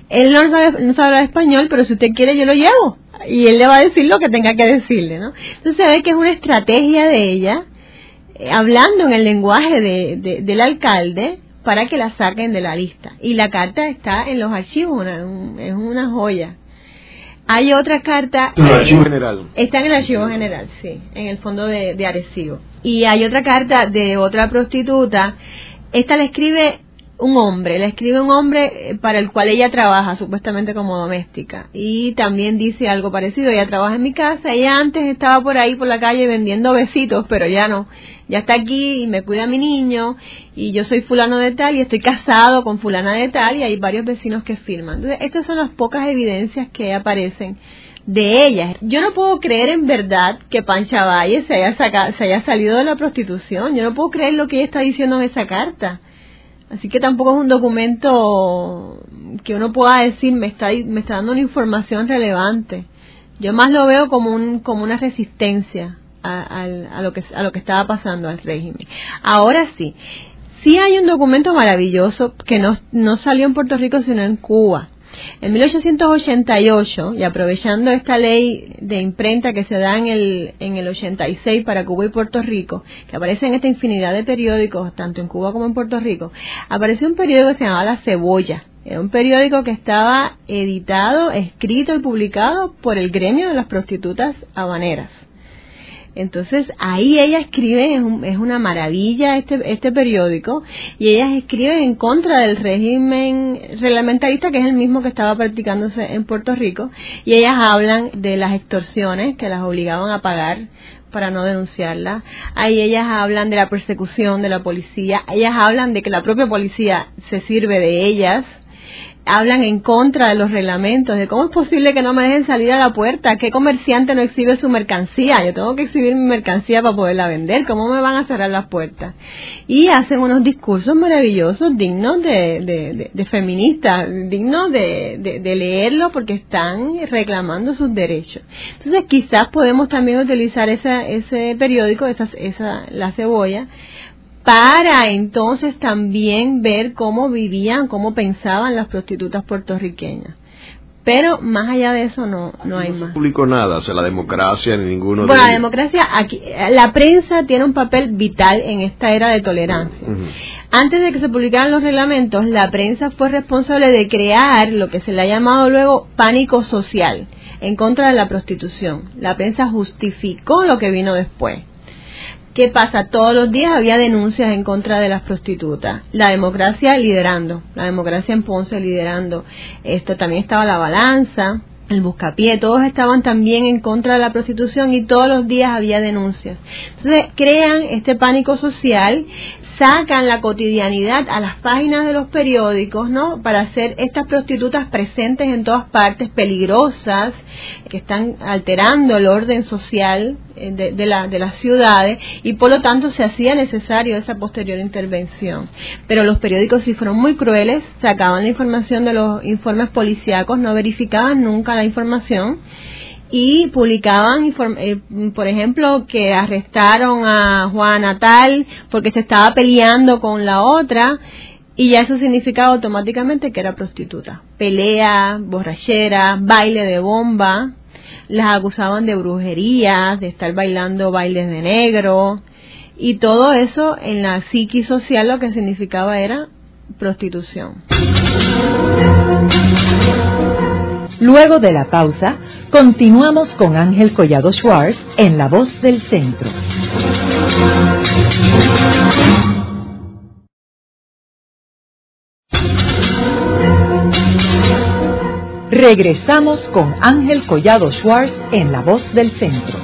Él no sabe, no español, pero si usted quiere yo lo llevo y él le va a decir lo que tenga que decirle, ¿no? Entonces se ve que es una estrategia de ella, eh, hablando en el lenguaje de, del alcalde, para que la saquen de la lista. Y la carta está en los archivos, es una joya. Hay otra carta. ¿En el archivo general? Está en el archivo general, sí, en el fondo de, de Arecibo. Y hay otra carta de otra prostituta. Esta la escribe un hombre, le escribe un hombre eh, para el cual ella trabaja supuestamente como doméstica y también dice algo parecido, ella trabaja en mi casa, ella antes estaba por ahí por la calle vendiendo besitos, pero ya no, ya está aquí y me cuida a mi niño y yo soy fulano de tal y estoy casado con fulana de tal y hay varios vecinos que firman. Entonces, estas son las pocas evidencias que aparecen de ella. Yo no puedo creer en verdad que Pancha Valle se haya, se haya salido de la prostitución. Yo no puedo creer lo que ella está diciendo en esa carta. Así que tampoco es un documento que uno pueda decir me está, me está dando una información relevante. Yo más lo veo como, un, como una resistencia a, lo que, a lo que estaba pasando al régimen. Ahora sí, sí hay un documento maravilloso que no, no salió en Puerto Rico sino en Cuba en 1888, y aprovechando esta ley de imprenta que se da en el, en el 86 para Cuba y Puerto Rico, que aparece en esta infinidad de periódicos, tanto en Cuba como en Puerto Rico, apareció un periódico que se llamaba La Cebolla. Era un periódico que estaba editado, escrito y publicado por el gremio de las prostitutas habaneras. Entonces ahí ella escribe, es, es, una maravilla este, este periódico, y ellas escriben en contra del régimen reglamentarista, que es el mismo que estaba practicándose en Puerto Rico, y ellas hablan de las extorsiones que las obligaban a pagar para no denunciarla. Ahí ellas hablan de la persecución de la policía, ellas hablan de que la propia policía se sirve de ellas hablan en contra de los reglamentos, de cómo es posible que no me dejen salir a la puerta, qué comerciante no exhibe su mercancía, yo tengo que exhibir mi mercancía para poderla vender, cómo me van a cerrar las puertas. Y hacen unos discursos maravillosos, dignos de, de, feministas, dignos de, de, leerlo porque están reclamando sus derechos. Entonces quizás podemos también utilizar esa, ese periódico, esa, esa, la cebolla, para entonces también ver cómo vivían, cómo pensaban las prostitutas puertorriqueñas. Pero más allá de eso no, no hay más. No publicó nada, o sea, la democracia ni ninguno bueno, la democracia, aquí, la prensa tiene un papel vital en esta era de tolerancia. Antes de que se publicaran los reglamentos, la prensa fue responsable de crear lo que se le ha llamado luego pánico social en contra de la prostitución. La prensa justificó lo que vino después. ¿Qué pasa? Todos los días había denuncias en contra de las prostitutas. La democracia liderando, la democracia en Ponce liderando. Esto también estaba la balanza, el buscapié, todos estaban también en contra de la prostitución y todos los días había denuncias. Entonces crean este pánico social, sacan la cotidianidad a las páginas de los periódicos, ¿no? Para hacer estas prostitutas presentes en todas partes, peligrosas, que están alterando el orden social eh, de, de, la, de las ciudades y por lo tanto se hacía necesario esa posterior intervención. Pero los periódicos sí fueron muy crueles, sacaban la información de los informes policíacos, no verificaban nunca la información y publicaban, eh, por ejemplo, que arrestaron a Juana tal porque se estaba peleando con la otra y ya eso significaba automáticamente que era prostituta. Pelea, borrachera, baile de bomba, las acusaban de brujería, de estar bailando bailes de negro y todo eso en la psiqui social lo que significaba era prostitución. Luego de la pausa, continuamos con Ángel Collado Schwartz en La Voz del Centro. Regresamos con Ángel Collado Schwartz en La Voz del Centro.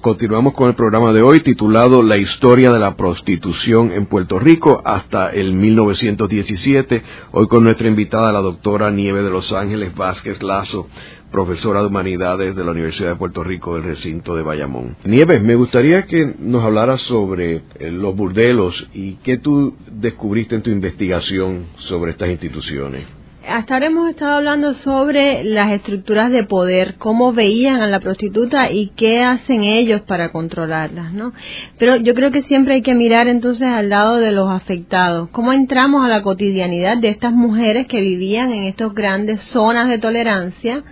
Continuamos con el programa de hoy titulado La historia de la prostitución en Puerto Rico hasta el 1917. Hoy con nuestra invitada, la doctora Nieve de Los Ángeles Vázquez Lazo, profesora de Humanidades de la Universidad de Puerto Rico del recinto de Bayamón. Nieves, me gustaría que nos hablaras sobre eh, los burdelos y qué tú descubriste en tu investigación sobre estas instituciones hasta ahora hemos estado hablando sobre las estructuras de poder, cómo veían a la prostituta y qué hacen ellos para controlarlas, ¿no? Pero yo creo que siempre hay que mirar entonces al lado de los afectados, cómo entramos a la cotidianidad de estas mujeres que vivían en estas grandes zonas de tolerancia,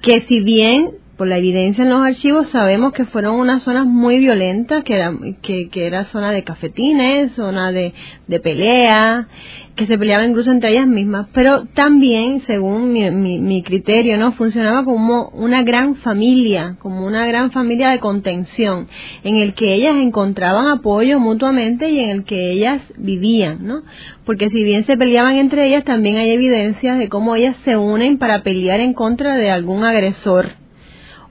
que si bien por la evidencia en los archivos sabemos que fueron unas zonas muy violentas, que era, que, era zona de cafetines, zona de, de pelea, que se peleaban incluso entre ellas mismas, pero también, según mi, mi, criterio, no funcionaba como una gran familia, como una gran familia de contención, en el que ellas encontraban apoyo mutuamente y en el que ellas vivían, ¿no? Porque si bien se peleaban entre ellas, también hay evidencias de cómo ellas se unen para pelear en contra de algún agresor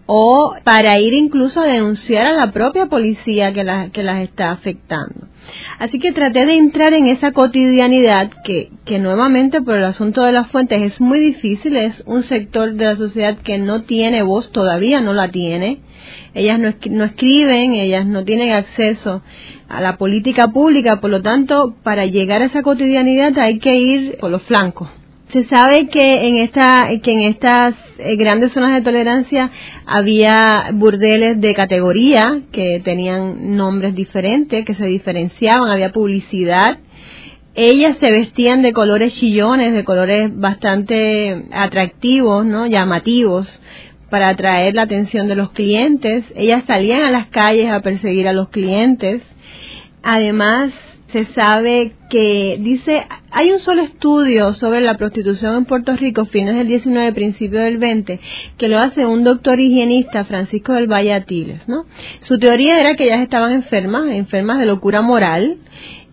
o para ir incluso a denunciar a la propia policía que, que las está afectando. Así que traté de entrar en esa cotidianidad que, que nuevamente por el asunto de las fuentes es muy difícil, es un sector de la sociedad que no tiene voz, todavía no la tiene, ellas no, no escriben, ellas no tienen acceso a la política pública, por lo tanto, para llegar a esa cotidianidad hay que ir por los flancos. Se sabe que en esta que en estas eh, grandes zonas de tolerancia había burdeles de categoría que tenían nombres diferentes, que se diferenciaban, había publicidad. Ellas se vestían de colores chillones, de colores bastante atractivos, ¿no? llamativos para atraer la atención de los clientes. Ellas salían a las calles a perseguir a los clientes. Además, se sabe que dice, hay un solo estudio sobre la prostitución en Puerto Rico, fines del 19, principios del 20, que lo hace un doctor higienista, Francisco del Valle Atiles, ¿no? Su teoría era que ellas estaban enfermas, enfermas de locura moral,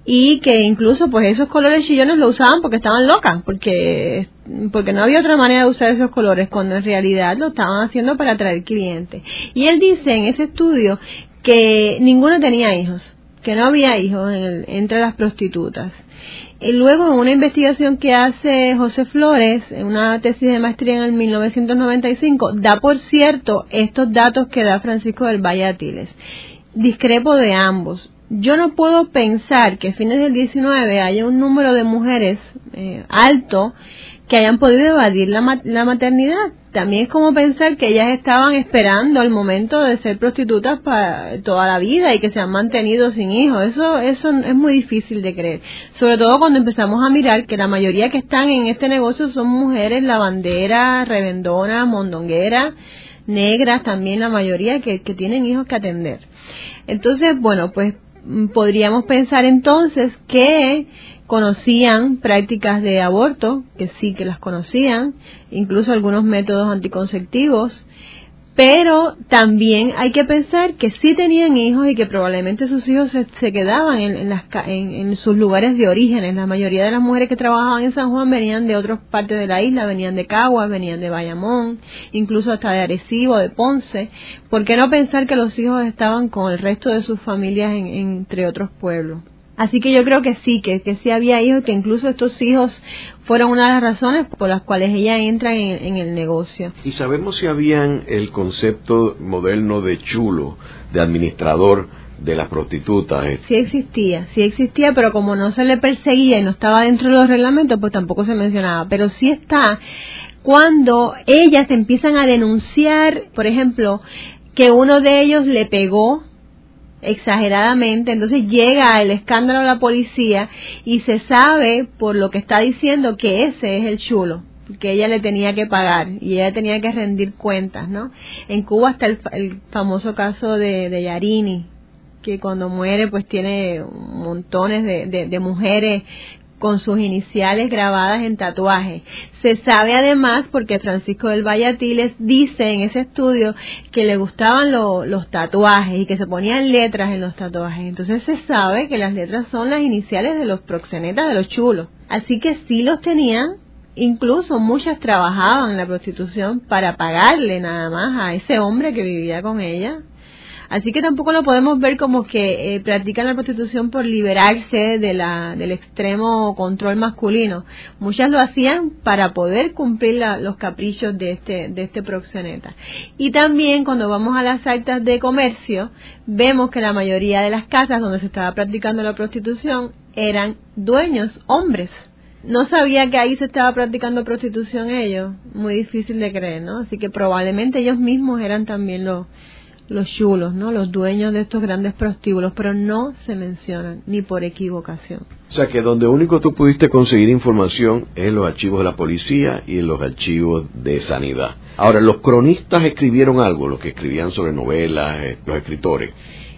y que incluso pues esos colores chillones lo usaban porque estaban locas, porque porque no había otra manera de usar esos colores cuando en realidad lo estaban haciendo para atraer clientes. Y él dice en ese estudio que ninguno tenía hijos, que no había hijos entre las prostitutas. Y luego, en una investigación que hace José Flores, en una tesis de maestría en el 1995, da por cierto estos datos que da Francisco del Valle Atiles. Discrepo de ambos. Yo no puedo pensar que a fines del 19 haya un número de mujeres eh, alto que hayan podido evadir la, la maternidad. También es como pensar que ellas estaban esperando el momento de ser prostitutas para toda la vida y que se han mantenido sin hijos. Eso, eso es muy difícil de creer. Sobre todo cuando empezamos a mirar que la mayoría que están en este negocio son mujeres lavanderas, revendonas, mondongueras, negras, también la mayoría que, que tienen hijos que atender. Entonces, bueno, pues podríamos pensar entonces que conocían prácticas de aborto, que sí que las conocían, incluso algunos métodos anticonceptivos, pero también hay que pensar que sí tenían hijos y que probablemente sus hijos se, quedaban en, las, en, sus lugares de origen. La mayoría de las mujeres que trabajaban en San Juan venían de otras partes de la isla, venían de Caguas, venían de Bayamón, incluso hasta de Arecibo, de Ponce. ¿Por qué no pensar que los hijos estaban con el resto de sus familias entre otros pueblos? Así que yo creo que sí, que, que sí había hijos, que incluso estos hijos fueron una de las razones por las cuales ella entra en, el negocio. ¿Y sabemos si habían el concepto moderno de chulo, de administrador de las prostitutas? Sí existía, sí existía, pero como no se le perseguía y no estaba dentro de los reglamentos, pues tampoco se mencionaba. Pero sí está cuando ellas empiezan a denunciar, por ejemplo, que uno de ellos le pegó exageradamente, entonces llega el escándalo a la policía y se sabe por lo que está diciendo que ese es el chulo que ella le tenía que pagar y ella tenía que rendir cuentas, ¿no? En Cuba está el, famoso caso de, de, Yarini, que cuando muere pues tiene montones de, de mujeres con sus iniciales grabadas en tatuaje. Se sabe además, porque Francisco del Vallatiles dice en ese estudio que le gustaban los tatuajes y que se ponían letras en los tatuajes. Entonces se sabe que las letras son las iniciales de los proxenetas, de los chulos. Así que sí los tenían, incluso muchas trabajaban en la prostitución para pagarle nada más a ese hombre que vivía con ella Así que tampoco lo podemos ver como que eh, practican la prostitución por liberarse de la, del extremo control masculino. Muchas lo hacían para poder cumplir los caprichos de este, de este proxeneta. Y también cuando vamos a las actas de comercio, vemos que la mayoría de las casas donde se estaba practicando la prostitución eran dueños, hombres no sabía que ahí se estaba practicando prostitución ellos, muy difícil de creer, ¿no? Así que probablemente ellos mismos eran también los, los chulos, ¿no? Los dueños de estos grandes prostíbulos, pero no se mencionan ni por equivocación. O sea que donde único tú pudiste conseguir información es en los archivos de la policía y en los archivos de sanidad. Ahora, los cronistas escribieron algo, los que escribían sobre novelas, eh, los escritores.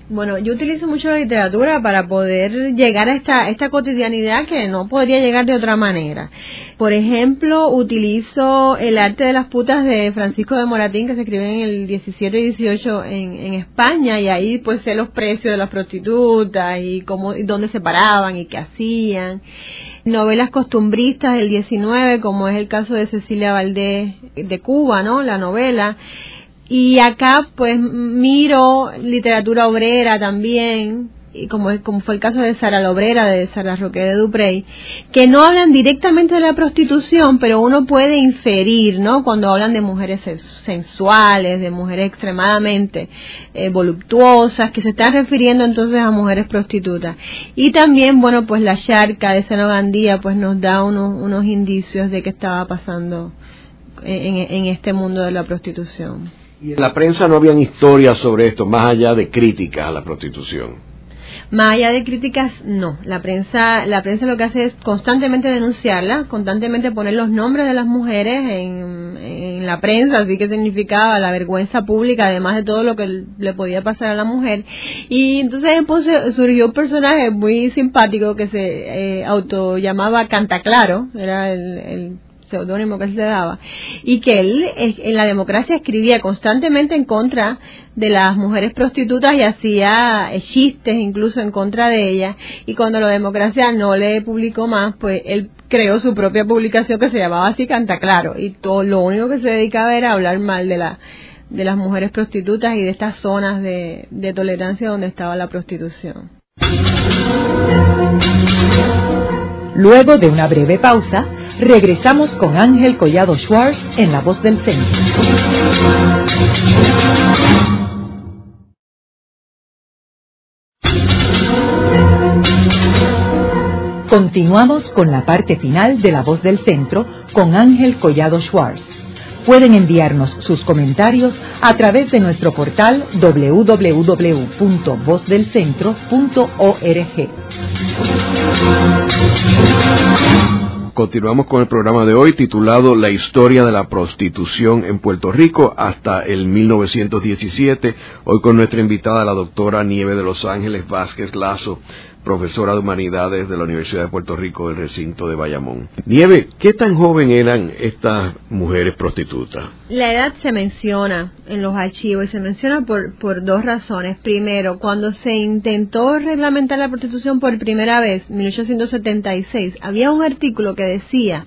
Bueno, yo utilizo mucho la literatura para poder llegar a esta, esta cotidianidad que no podría llegar de otra manera. Por ejemplo, utilizo el arte de las putas de Francisco de Moratín, que se escribe en el 17 y 18 en, España, y ahí pues sé los precios de las prostitutas y cómo, y dónde se paraban y qué hacían. Novelas costumbristas del 19, como es el caso de Cecilia Valdés de Cuba, ¿no? La novela y acá pues miro literatura obrera también, y como, como fue el caso de Sara la Obrera, de Sara Roque de Duprey, que no hablan directamente de la prostitución, pero uno puede inferir, ¿no? Cuando hablan de mujeres sensuales, de mujeres extremadamente eh, voluptuosas, que se están refiriendo entonces a mujeres prostitutas. Y también, bueno, pues la charca de Senogandía pues nos da unos, unos indicios de qué estaba pasando en, en este mundo de la prostitución. Y en la prensa no habían historias sobre esto, más allá de críticas a la prostitución. Más allá de críticas, no. La prensa, la prensa lo que hace es constantemente denunciarla, constantemente poner los nombres de las mujeres en, en la prensa, así que significaba la vergüenza pública, además de todo lo que le podía pasar a la mujer. Y entonces surgió un personaje muy simpático que se eh, auto llamaba Cantaclaro, era el seudónimo que se daba, y que él en la democracia escribía constantemente en contra de las mujeres prostitutas y hacía eh, chistes incluso en contra de ellas, y cuando la democracia no le publicó más, pues él creó su propia publicación que se llamaba así Canta Claro, y todo lo único que se dedicaba era hablar mal de la de las mujeres prostitutas y de estas zonas de tolerancia donde estaba la prostitución. Luego de una breve pausa, regresamos con Ángel Collado Schwartz en La Voz del Centro. Continuamos con la parte final de La Voz del Centro con Ángel Collado Schwartz. Pueden enviarnos sus comentarios a través de nuestro portal www.vozdelcentro.org. continuamos con el programa de hoy titulado La historia de la prostitución en Puerto Rico hasta el 1917. Hoy con nuestra invitada, la doctora Nieve de Los Ángeles Vázquez Lazo, profesora de Humanidades de la Universidad de Puerto Rico del recinto de Bayamón. Nieve, ¿qué tan joven eran estas mujeres prostitutas? La edad se menciona en los archivos y se menciona por, por dos razones. Primero, cuando se intentó reglamentar la prostitución por primera vez, en 1876, había un artículo que decía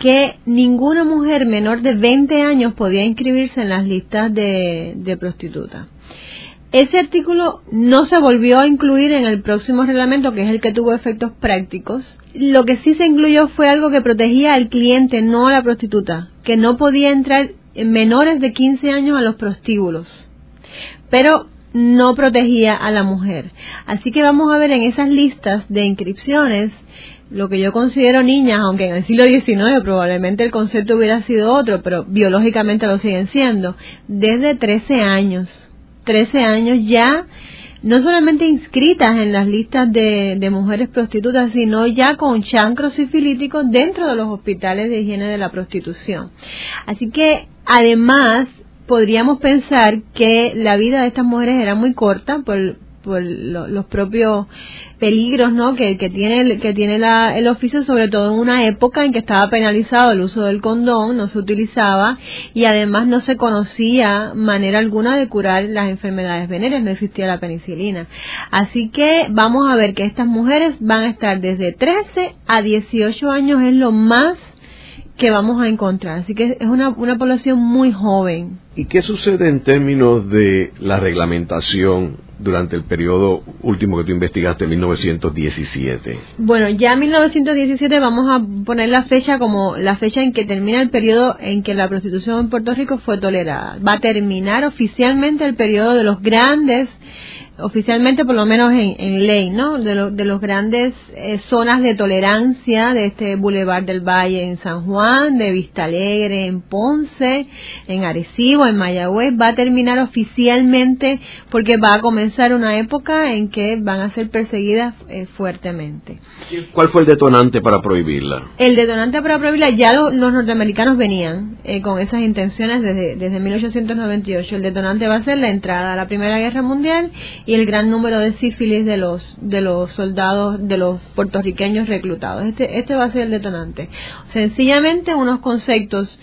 que ninguna mujer menor de 20 años podía inscribirse en las listas de, de prostitutas. Ese artículo no se volvió a incluir en el próximo reglamento, que es el que tuvo efectos prácticos. Lo que sí se incluyó fue algo que protegía al cliente, no a la prostituta, que no podía entrar en menores de 15 años a los prostíbulos. Pero no protegía a la mujer. Así que vamos a ver en esas listas de inscripciones lo que yo considero niñas, aunque en el siglo XIX probablemente el concepto hubiera sido otro, pero biológicamente lo siguen siendo, desde 13 años 13 años ya no solamente inscritas en las listas de, mujeres prostitutas, sino ya con chancros sifilíticos dentro de los hospitales de higiene de la prostitución. Así que, además, podríamos pensar que la vida de estas mujeres era muy corta por, por los propios peligros ¿no? que, tiene, que tiene el oficio, sobre todo en una época en que estaba penalizado el uso del condón, no se utilizaba y además no se conocía manera alguna de curar las enfermedades venéreas, no existía la penicilina. Así que vamos a ver que estas mujeres van a estar desde 13 a 18 años, es lo más que vamos a encontrar. Así que es una, una población muy joven. ¿Y qué sucede en términos de la reglamentación durante el periodo último que tú investigaste, 1917? Bueno, ya en 1917 vamos a poner la fecha como la fecha en que termina el periodo en que la prostitución en Puerto Rico fue tolerada. Va a terminar oficialmente el periodo de los grandes oficialmente por lo menos en, ley, ¿no? De, de los grandes eh, zonas de tolerancia de este Boulevard del Valle en San Juan, de Vista Alegre en Ponce, en Arecibo, en Mayagüez, va a terminar oficialmente porque va a comenzar una época en que van a ser perseguidas eh, fuertemente. ¿Cuál fue el detonante para prohibirla? El detonante para prohibirla ya los norteamericanos venían eh, con esas intenciones desde, desde 1898. El detonante va a ser la entrada a la Primera Guerra Mundial y el gran número de sífilis de los de los soldados de los puertorriqueños reclutados. Este este va a ser el detonante. Sencillamente unos conceptos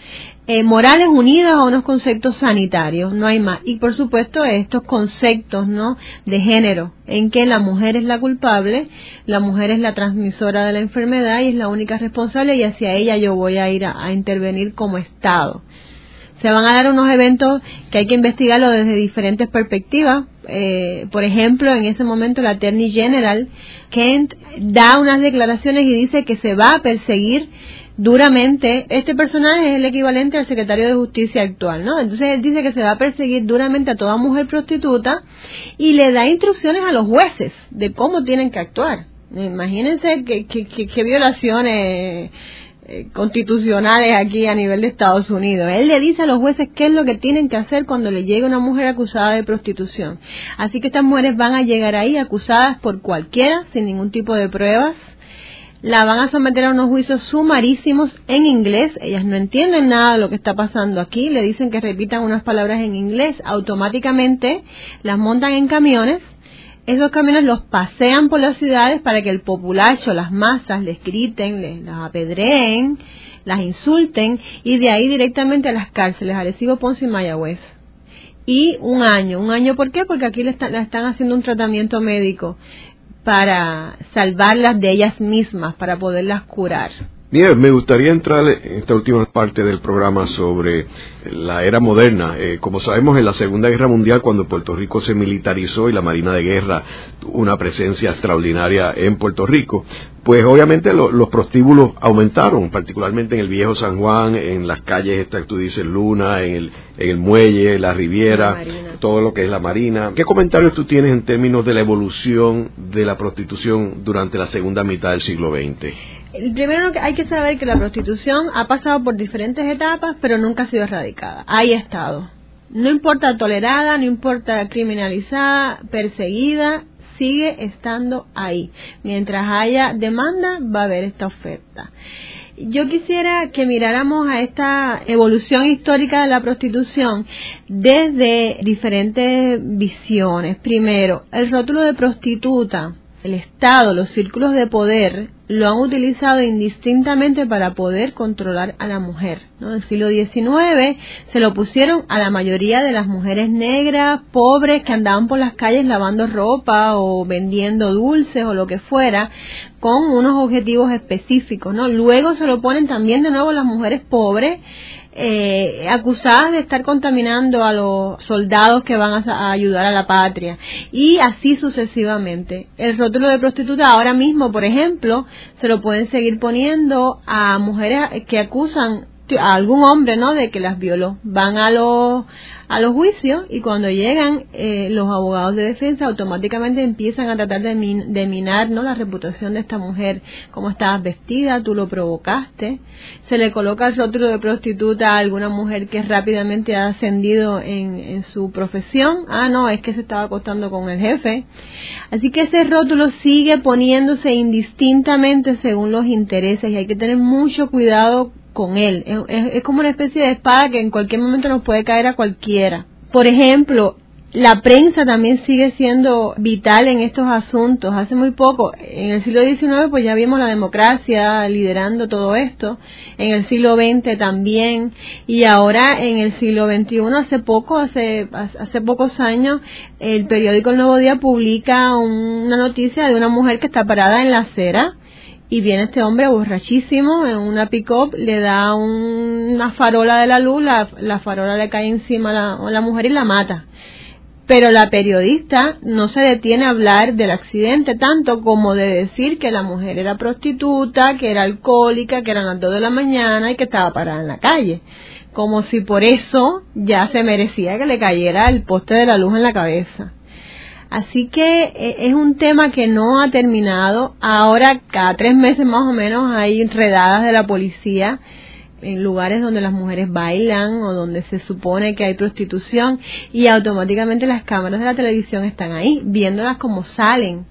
eh, morales unidos a unos conceptos sanitarios, no hay más. Y por supuesto estos conceptos, ¿no? De género, en que la mujer es la culpable, la mujer es la transmisora de la enfermedad y es la única responsable y hacia ella yo voy a ir a intervenir como Estado se van a dar unos eventos que hay que investigarlo desde diferentes perspectivas. Eh, por ejemplo, en ese momento la Attorney General Kent da unas declaraciones y dice que se va a perseguir duramente. Este personaje es el equivalente al secretario de Justicia actual, ¿no? Entonces él dice que se va a perseguir duramente a toda mujer prostituta y le da instrucciones a los jueces de cómo tienen que actuar. Imagínense qué violaciones eh, constitucionales aquí a nivel de Estados Unidos. Él le dice a los jueces qué es lo que tienen que hacer cuando le llega una mujer acusada de prostitución. Así que estas mujeres van a llegar ahí acusadas por cualquiera, sin ningún tipo de pruebas. La van a someter a unos juicios sumarísimos en inglés. Ellas no entienden nada de lo que está pasando aquí. Le dicen que repitan unas palabras en inglés. Automáticamente las montan en camiones esos camiones los pasean por las ciudades para que el populacho, las masas, les griten, les las apedreen, las insulten y de ahí directamente a las cárceles, Arecibo, Ponce y Mayagüez. Y un año, un año ¿por qué? Porque aquí le, están haciendo un tratamiento médico para salvarlas de ellas mismas, para poderlas curar. Bien, me gustaría entrar en esta última parte del programa sobre la era moderna. Eh, como sabemos, en la Segunda Guerra Mundial, cuando Puerto Rico se militarizó y la Marina de Guerra tuvo una presencia extraordinaria en Puerto Rico, pues obviamente los prostíbulos aumentaron, particularmente en el viejo San Juan, en las calles estas que tú dices, Luna, en el, en el muelle, la Riviera, todo lo que es la Marina. ¿Qué comentarios tú tienes en términos de la evolución de la prostitución durante la segunda mitad del siglo XX? Primero que hay que saber que la prostitución ha pasado por diferentes etapas, pero nunca ha sido erradicada. Ahí ha estado. No importa tolerada, no importa criminalizada, perseguida, sigue estando ahí. Mientras haya demanda, va a haber esta oferta. Yo quisiera que miráramos a esta evolución histórica de la prostitución desde diferentes visiones. Primero, el rótulo de prostituta el Estado, los círculos de poder, lo han utilizado indistintamente para poder controlar a la mujer. En el siglo XIX se lo pusieron a la mayoría de las mujeres negras, pobres, que andaban por las calles lavando ropa o vendiendo dulces o lo que fuera, con unos objetivos específicos. ¿no? Luego se lo ponen también de nuevo a las mujeres pobres eh, acusadas de estar contaminando a los soldados que van a, ayudar a la patria y así sucesivamente. El rótulo de prostituta ahora mismo, por ejemplo, se lo pueden seguir poniendo a mujeres que acusan a algún hombre, ¿no? De que las violó. Van a los a los juicios y cuando llegan eh, los abogados de defensa automáticamente empiezan a tratar de, minar, ¿no? La reputación de esta mujer, cómo estabas vestida, tú lo provocaste. Se le coloca el rótulo de prostituta a alguna mujer que rápidamente ha ascendido en, en su profesión. Ah, no, es que se estaba acostando con el jefe. Así que ese rótulo sigue poniéndose indistintamente según los intereses y hay que tener mucho cuidado con él. Es, como una especie de espada que en cualquier momento nos puede caer a cualquiera. Por ejemplo, la prensa también sigue siendo vital en estos asuntos. Hace muy poco, en el siglo XIX, pues ya vimos la democracia liderando todo esto. En el siglo XX también. Y ahora en el siglo XXI, hace poco, hace, hace pocos años, el periódico El Nuevo Día publica una noticia de una mujer que está parada en la acera y viene este hombre borrachísimo en una pick-up, le da una farola de la luz, la, farola le cae encima a la, mujer y la mata. Pero la periodista no se detiene a hablar del accidente tanto como de decir que la mujer era prostituta, que era alcohólica, que eran las dos de la mañana y que estaba parada en la calle. Como si por eso ya se merecía que le cayera el poste de la luz en la cabeza. Así que eh, es un tema que no ha terminado. Ahora, cada tres meses más o menos, hay redadas de la policía en lugares donde las mujeres bailan o donde se supone que hay prostitución y automáticamente las cámaras de la televisión están ahí, viéndolas como salen.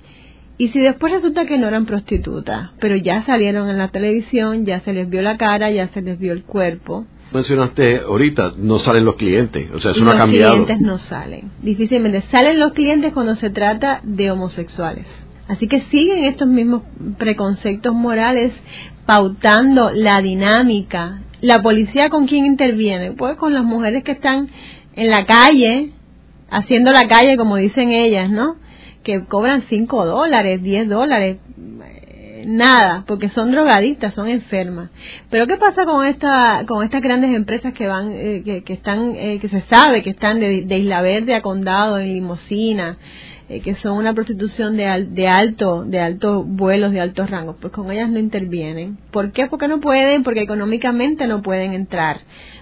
Y si después resulta que no eran prostitutas, pero ya salieron en la televisión, ya se les vio la cara, ya se les vio el cuerpo, mencionaste ahorita, no salen los clientes, o sea, eso no ha cambiado. Los clientes no salen, difícilmente. Salen los clientes cuando se trata de homosexuales. Así que siguen estos mismos preconceptos morales pautando la dinámica. La policía con quién interviene? Pues con las mujeres que están en la calle, haciendo la calle como dicen ellas, ¿no? Que cobran 5 dólares, 10 dólares nada, porque son drogadistas, son enfermas. Pero ¿qué pasa con esta, con estas grandes empresas que van, eh, que, que, están, eh, que se sabe que están de, Isla Verde a Condado en limosina? Eh, que son una prostitución de, de alto, de altos vuelos, de altos rangos, pues con ellas no intervienen. ¿Por qué? Porque no pueden, porque económicamente no pueden entrar.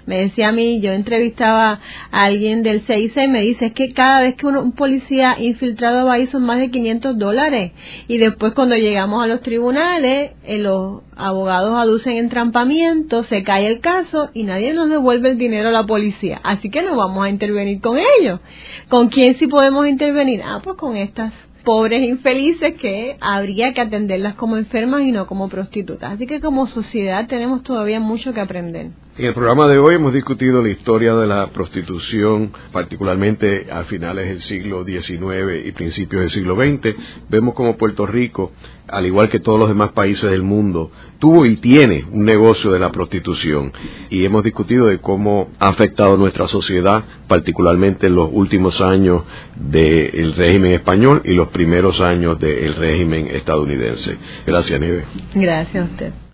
Me decía a mí, yo entrevistaba a alguien del CIC y me dice, es que cada vez que un policía infiltrado va ahí son más de 500 dólares. Y después cuando llegamos a los tribunales, eh, los abogados aducen entrampamiento, se cae el caso y nadie nos devuelve el dinero a la policía. Así que no vamos a intervenir con ellos. ¿Con quién sí podemos intervenir? Ah, pues con estas pobres infelices que habría que atenderlas como enfermas y no como prostitutas. Así que como sociedad tenemos todavía mucho que aprender. En el programa de hoy hemos discutido la historia de la prostitución, particularmente a finales del siglo XIX y principios del siglo XX. Vemos como Puerto Rico, al igual que todos los demás países del mundo, tuvo y tiene un negocio de la prostitución. Y hemos discutido de cómo ha afectado nuestra sociedad, particularmente en los últimos años del régimen español y los primeros años del régimen estadounidense. Gracias, Nieve. Gracias a usted.